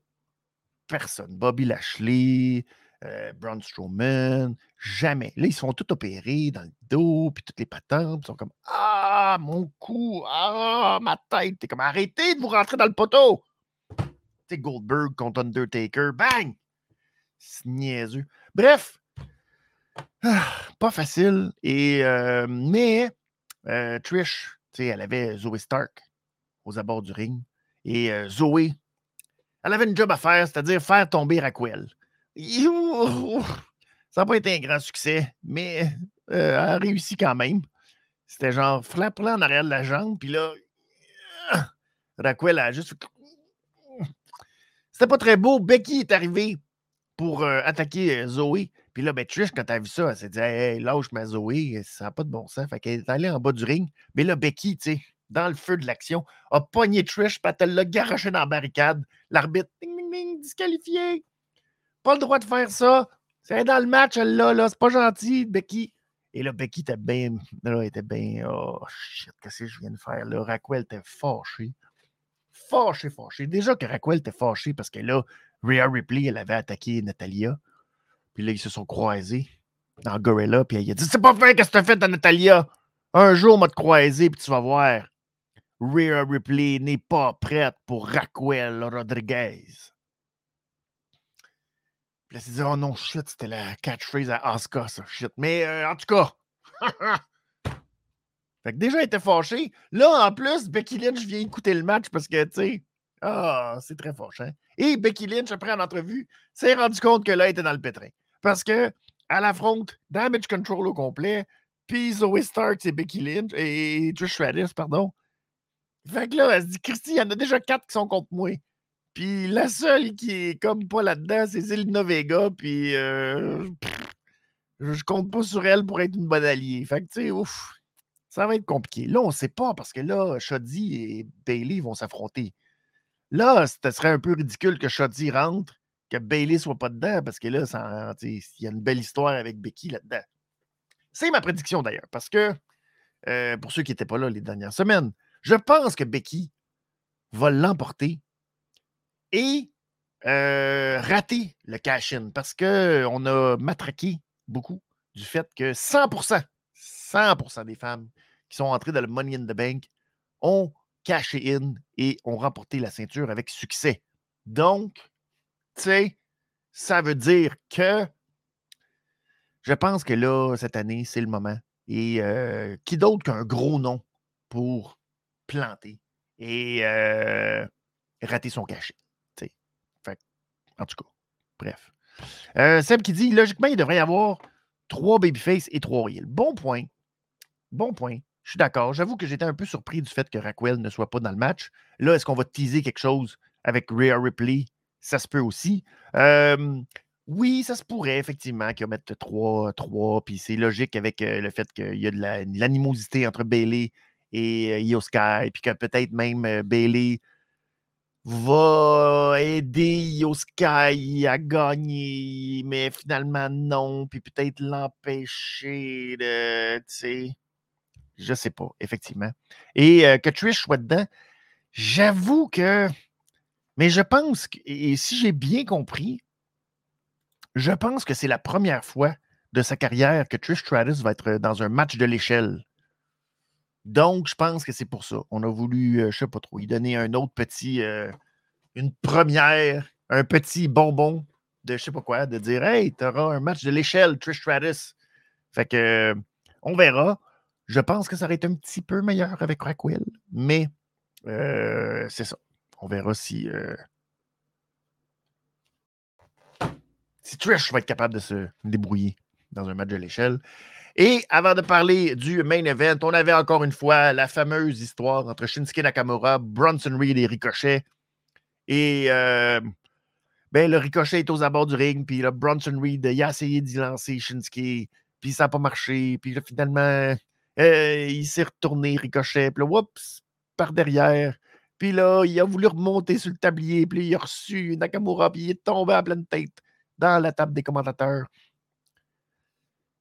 Personne. Bobby Lashley, euh, Braun Strowman, jamais. Là, ils se font tout opérer dans le dos, puis toutes les patentes. Ils sont comme Ah, mon cou, ah, ma tête. T'es comme arrêtez de vous rentrer dans le poteau. Tu Goldberg contre Undertaker, bang! C'est niaiseux. Bref, ah, pas facile. Et, euh, mais euh, Trish, elle avait Zoe Stark aux abords du ring. Et euh, Zoé, elle avait une job à faire, c'est-à-dire faire tomber Raquel. Ça n'a pas été un grand succès, mais elle a réussi quand même. C'était genre flap là en arrière de la jambe, puis là, Raquel a juste. C'était pas très beau. Becky est arrivée pour attaquer Zoé. Puis là, ben, Trish, quand elle a vu ça, elle s'est dit Hey, lâche ma Zoé, ça n'a pas de bon sens. Fait qu'elle est allée en bas du ring. Mais là, Becky, tu sais, dans le feu de l'action, a pogné Trish, puis elle l'a garoché dans la barricade. L'arbitre, disqualifié. Pas le droit de faire ça. C'est dans le match, elle là, là. C'est pas gentil, Becky. Et là, Becky était bien. Là, était bien. Oh shit, qu'est-ce que je viens de faire là? Raquel était fâchée. Fâchée, fâchée. Déjà que Raquel était fâchée parce que là, Rhea Ripley, elle avait attaqué Natalia. Puis là, ils se sont croisés dans Gorilla. Puis elle a dit C'est pas vrai que tu as fait à Natalia? Un jour, on va te croiser, puis tu vas voir. Rhea Ripley n'est pas prête pour Raquel Rodriguez. Puis là, s'est dit Oh non, shit, c'était la catchphrase à Asuka, ça, shit. Mais euh, en tout cas. fait que déjà, elle était fâchée. Là, en plus, Becky Lynch vient écouter le match parce que, tu sais, ah, c'est très fâchant. Et Becky Lynch, après en entrevue, s'est rendu compte que là, elle était dans le pétrin. Parce que elle affronte Damage Control au complet, puis Zoe Stark, c'est Becky Lynch, et Trish Stratus, pardon. Fait que là, elle se dit, Christy, il y en a déjà quatre qui sont contre moi. Puis la seule qui est comme pas là-dedans, c'est Zelina Vega, puis euh, je compte pas sur elle pour être une bonne alliée. Fait que, tu sais, ouf, ça va être compliqué. Là, on sait pas, parce que là, Shoddy et Bailey vont s'affronter. Là, ce serait un peu ridicule que Shoddy rentre que Bailey soit pas dedans, parce que là, il y a une belle histoire avec Becky là-dedans. C'est ma prédiction d'ailleurs, parce que euh, pour ceux qui n'étaient pas là les dernières semaines, je pense que Becky va l'emporter et euh, rater le cash-in parce qu'on a matraqué beaucoup du fait que 100%, 100% des femmes qui sont entrées dans le Money in the Bank ont caché in et ont remporté la ceinture avec succès. Donc, tu ça veut dire que je pense que là, cette année, c'est le moment. Et euh, qui d'autre qu'un gros nom pour planter et euh, rater son cachet. Fait, en tout cas, bref. Euh, Seb qui dit logiquement, il devrait y avoir trois babyface et trois real. Bon point. Bon point. Je suis d'accord. J'avoue que j'étais un peu surpris du fait que Raquel ne soit pas dans le match. Là, est-ce qu'on va teaser quelque chose avec Rhea Ripley ça se peut aussi. oui, ça se pourrait, effectivement, qu'il va mettre 3, 3, puis c'est logique avec le fait qu'il y a de l'animosité entre Bailey et Io Sky, puis que peut-être même Bailey va aider Io Sky à gagner, mais finalement non, puis peut-être l'empêcher de, tu sais, je sais pas, effectivement. Et que Trish soit dedans, j'avoue que mais je pense, que, et si j'ai bien compris, je pense que c'est la première fois de sa carrière que Trish Stratus va être dans un match de l'échelle. Donc, je pense que c'est pour ça. On a voulu, euh, je ne sais pas trop, y donner un autre petit, euh, une première, un petit bonbon de je sais pas quoi, de dire Hey, tu auras un match de l'échelle, Trish Stratus. Fait que, on verra. Je pense que ça aurait été un petit peu meilleur avec Raquel, mais euh, c'est ça. On verra si, euh, si Trish va être capable de se débrouiller dans un match de l'échelle. Et avant de parler du main event, on avait encore une fois la fameuse histoire entre Shinsuke Nakamura, Bronson Reed et Ricochet. Et euh, ben, le Ricochet est aux abords du ring, puis Bronson Reed, a essayé d'y lancer Shinsuke, puis ça n'a pas marché, puis finalement, euh, il s'est retourné, Ricochet, puis là, oups, par derrière. Puis là, il a voulu remonter sur le tablier, puis il a reçu Nakamura, puis il est tombé à pleine tête dans la table des commentateurs.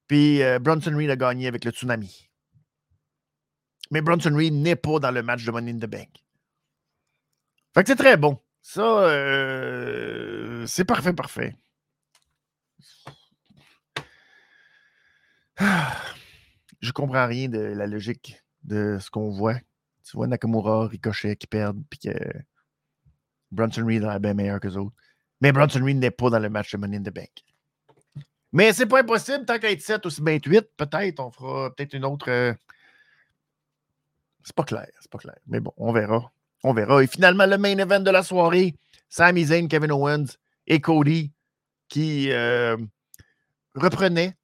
Puis euh, Bronson Reed a gagné avec le tsunami. Mais Bronson Reed n'est pas dans le match de Money in the Bank. Fait que c'est très bon. Ça, euh, c'est parfait, parfait. Je comprends rien de la logique de ce qu'on voit. Tu vois Nakamura, Ricochet qui perdent, puis que Bronson Reed est bien meilleur que les autres. Mais Bronson Reed n'est pas dans le match de Money in the Bank. Mais c'est pas impossible, tant qu'à être 7 ou 28, peut-être, on fera peut-être une autre. Euh, c'est pas clair, c'est pas clair. Mais bon, on verra. On verra. Et finalement, le main event de la soirée, Sami Zayn, Kevin Owens et Cody qui euh, reprenaient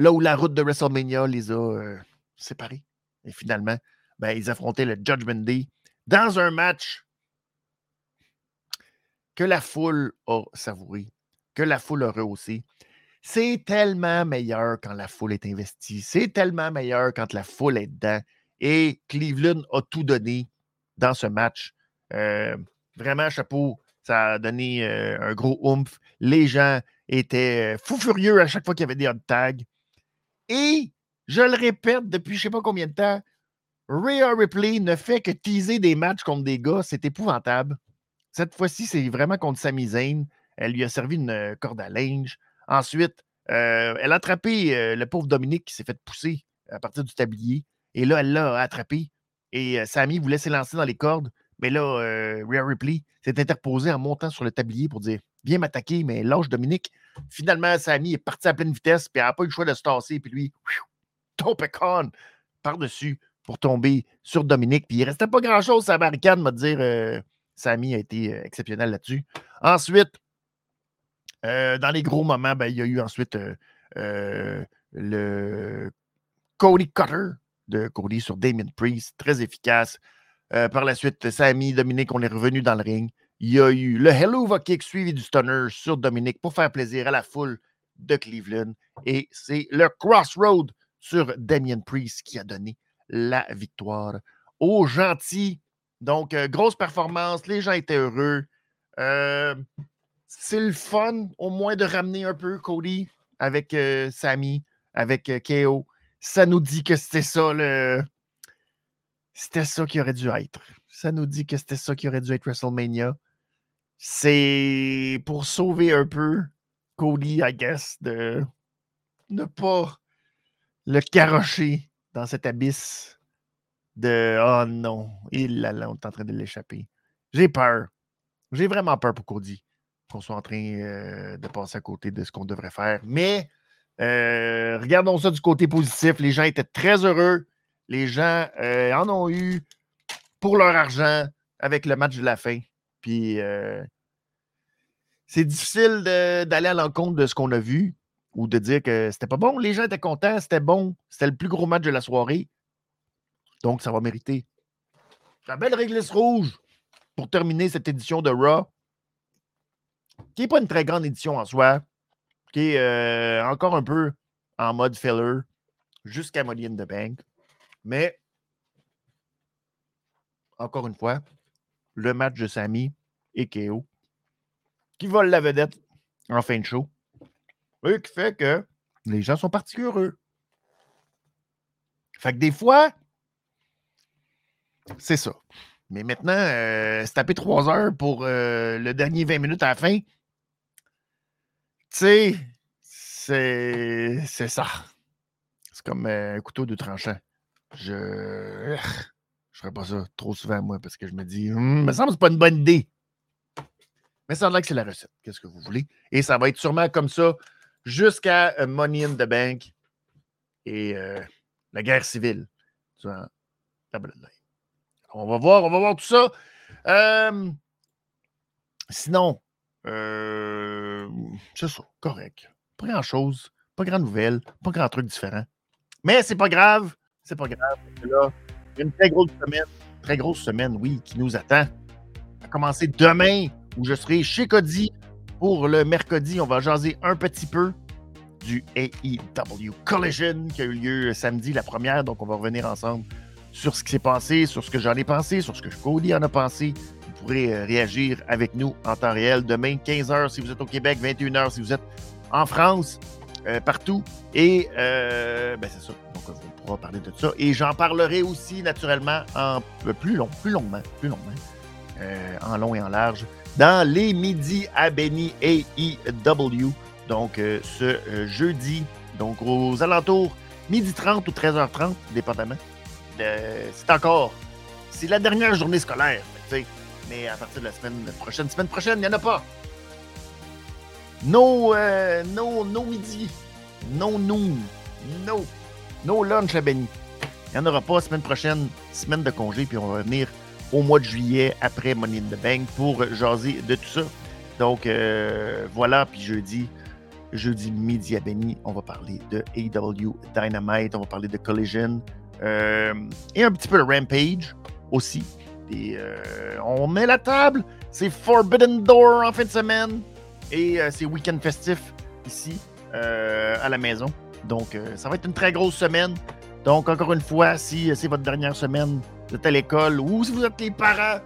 là où la route de WrestleMania les a euh, séparés. Et finalement, ben, ils affrontaient le Judgment Day dans un match que la foule a savouré, que la foule a rehaussé. C'est tellement meilleur quand la foule est investie. C'est tellement meilleur quand la foule est dedans. Et Cleveland a tout donné dans ce match. Euh, vraiment, chapeau, ça a donné euh, un gros oomph. Les gens étaient euh, fous furieux à chaque fois qu'il y avait des hot tags. Et je le répète depuis je ne sais pas combien de temps, Rhea Ripley ne fait que teaser des matchs contre des gars. C'est épouvantable. Cette fois-ci, c'est vraiment contre Sami Zayn. Elle lui a servi une corde à linge. Ensuite, elle a attrapé le pauvre Dominique qui s'est fait pousser à partir du tablier. Et là, elle l'a attrapé. Et Sammy voulait s'élancer dans les cordes. Mais là, Rhea Ripley s'est interposé en montant sur le tablier pour dire Viens m'attaquer, mais lâche Dominique. Finalement, Sammy est parti à pleine vitesse, puis elle n'a pas eu le choix de se tasser. Puis lui, con par-dessus pour tomber sur Dominique. Puis il ne restait pas grand-chose à barricade, m'a dire. Euh, Sammy a été exceptionnel là-dessus. Ensuite, dans les gros moments, ben, il y a eu ensuite le Cody Cutter de Cody sur Damien Priest, très efficace. Euh, par la suite, Sammy, Dominique, on est revenu dans le ring. Il y a eu le Hello Kick suivi du Stunner sur Dominique pour faire plaisir à la foule de Cleveland. Et c'est le Crossroad sur Damien Priest qui a donné la victoire aux gentils. Donc, euh, grosse performance. Les gens étaient heureux. Euh, c'est le fun, au moins, de ramener un peu Cody avec Sammy, avec KO ça nous dit que c'était ça le. C'était ça qui aurait dû être. Ça nous dit que c'était ça qui aurait dû être WrestleMania. C'est pour sauver un peu Cody, I guess, de ne pas le carrocher dans cet abysse de Oh non, il là, là, on est en train de l'échapper. J'ai peur. J'ai vraiment peur pour Cody qu'on soit en train euh, de passer à côté de ce qu'on devrait faire. Mais euh, regardons ça du côté positif. Les gens étaient très heureux. Les gens euh, en ont eu pour leur argent avec le match de la fin. Puis c'est difficile d'aller à l'encontre de ce qu'on a vu ou de dire que c'était pas bon. Les gens étaient contents, c'était bon. C'était le plus gros match de la soirée. Donc, ça va mériter. La belle réglisse rouge pour terminer cette édition de Raw, qui n'est pas une très grande édition en soi qui est euh, encore un peu en mode filler jusqu'à Money in the Bank. Mais, encore une fois, le match de Sami et KO qui vole la vedette en fin de show. Qui fait que les gens sont partis heureux. Fait que des fois, c'est ça. Mais maintenant, euh, se taper trois heures pour euh, le dernier 20 minutes à la fin, sais, c'est ça. C'est comme euh, un couteau de tranchant. Je je ferais pas ça trop souvent, moi, parce que je me dis, «Hum, me semble que c'est pas une bonne idée. Mais ça a l'air que c'est la recette. Qu'est-ce que vous voulez? Et ça va être sûrement comme ça jusqu'à euh, Money in the Bank et euh, la guerre civile. On va voir, on va voir tout ça. sinon, euh, c'est ça, correct. Pas grand-chose. Pas grande nouvelle, pas grand truc différent. Mais c'est pas grave, c'est pas grave. Là, une très grosse semaine, très grosse semaine, oui, qui nous attend. Va commencer demain, où je serai chez Cody pour le mercredi. On va jaser un petit peu du AEW Collision qui a eu lieu samedi, la première. Donc, on va revenir ensemble sur ce qui s'est passé, sur ce que j'en ai pensé, sur ce que Cody en a pensé. Vous pourrez euh, réagir avec nous en temps réel demain, 15h si vous êtes au Québec, 21h si vous êtes en France, euh, partout. Et euh, ben c'est ça. Donc, on pourra parler de ça. Et j'en parlerai aussi naturellement en plus long, plus longuement, plus longuement, en long et en large, dans les midis à Benny AEW. Donc, ce jeudi, donc aux alentours midi 30 ou 13h30, dépendamment. c'est encore, c'est la dernière journée scolaire, mais à partir de la semaine prochaine, semaine prochaine, il n'y en a pas. No, no, no midi, no noon, no, no lunch à Benny. Il n'y en aura pas semaine prochaine, semaine de congé, puis on va revenir au mois de juillet après Money in the Bank pour jaser de tout ça. Donc voilà, puis jeudi, jeudi midi à Benny, on va parler de AW Dynamite, on va parler de Collision euh, et un petit peu de Rampage aussi. Euh, on met la table. C'est Forbidden Door en fin de semaine et euh, c'est week-end festif ici à la maison. Donc ça va être une très grosse semaine. Donc encore une fois, si c'est votre dernière semaine, de telle école ou si vous êtes les parents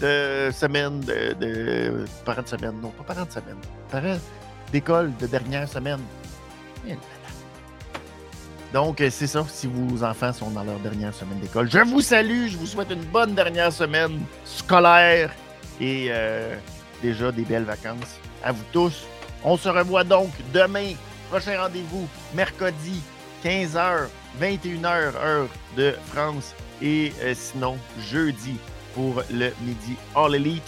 de semaine, de, parents de semaine, non pas parents de semaine, parents d'école de dernière semaine. Donc, euh, c'est ça, si vos enfants sont dans leur dernière semaine d'école. Je vous salue, je vous souhaite une bonne dernière semaine scolaire et euh, déjà des belles vacances à vous tous. On se revoit donc demain. Prochain rendez-vous, mercredi, 15h, 21h, heure de France. Et euh, sinon, jeudi pour le midi All Elite.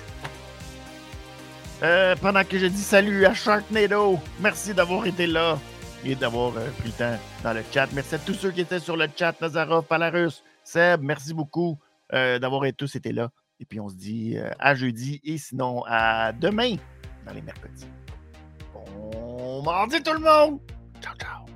Euh, pendant que je dis salut à Sharknado, merci d'avoir été là et d'avoir euh, pris le temps dans le chat. Merci à tous ceux qui étaient sur le chat, Nazarov, Palarus, Seb, merci beaucoup d'avoir tous été là. Et puis on se dit à jeudi et sinon à demain dans les mercredis. Bon mardi tout le monde! Ciao, ciao!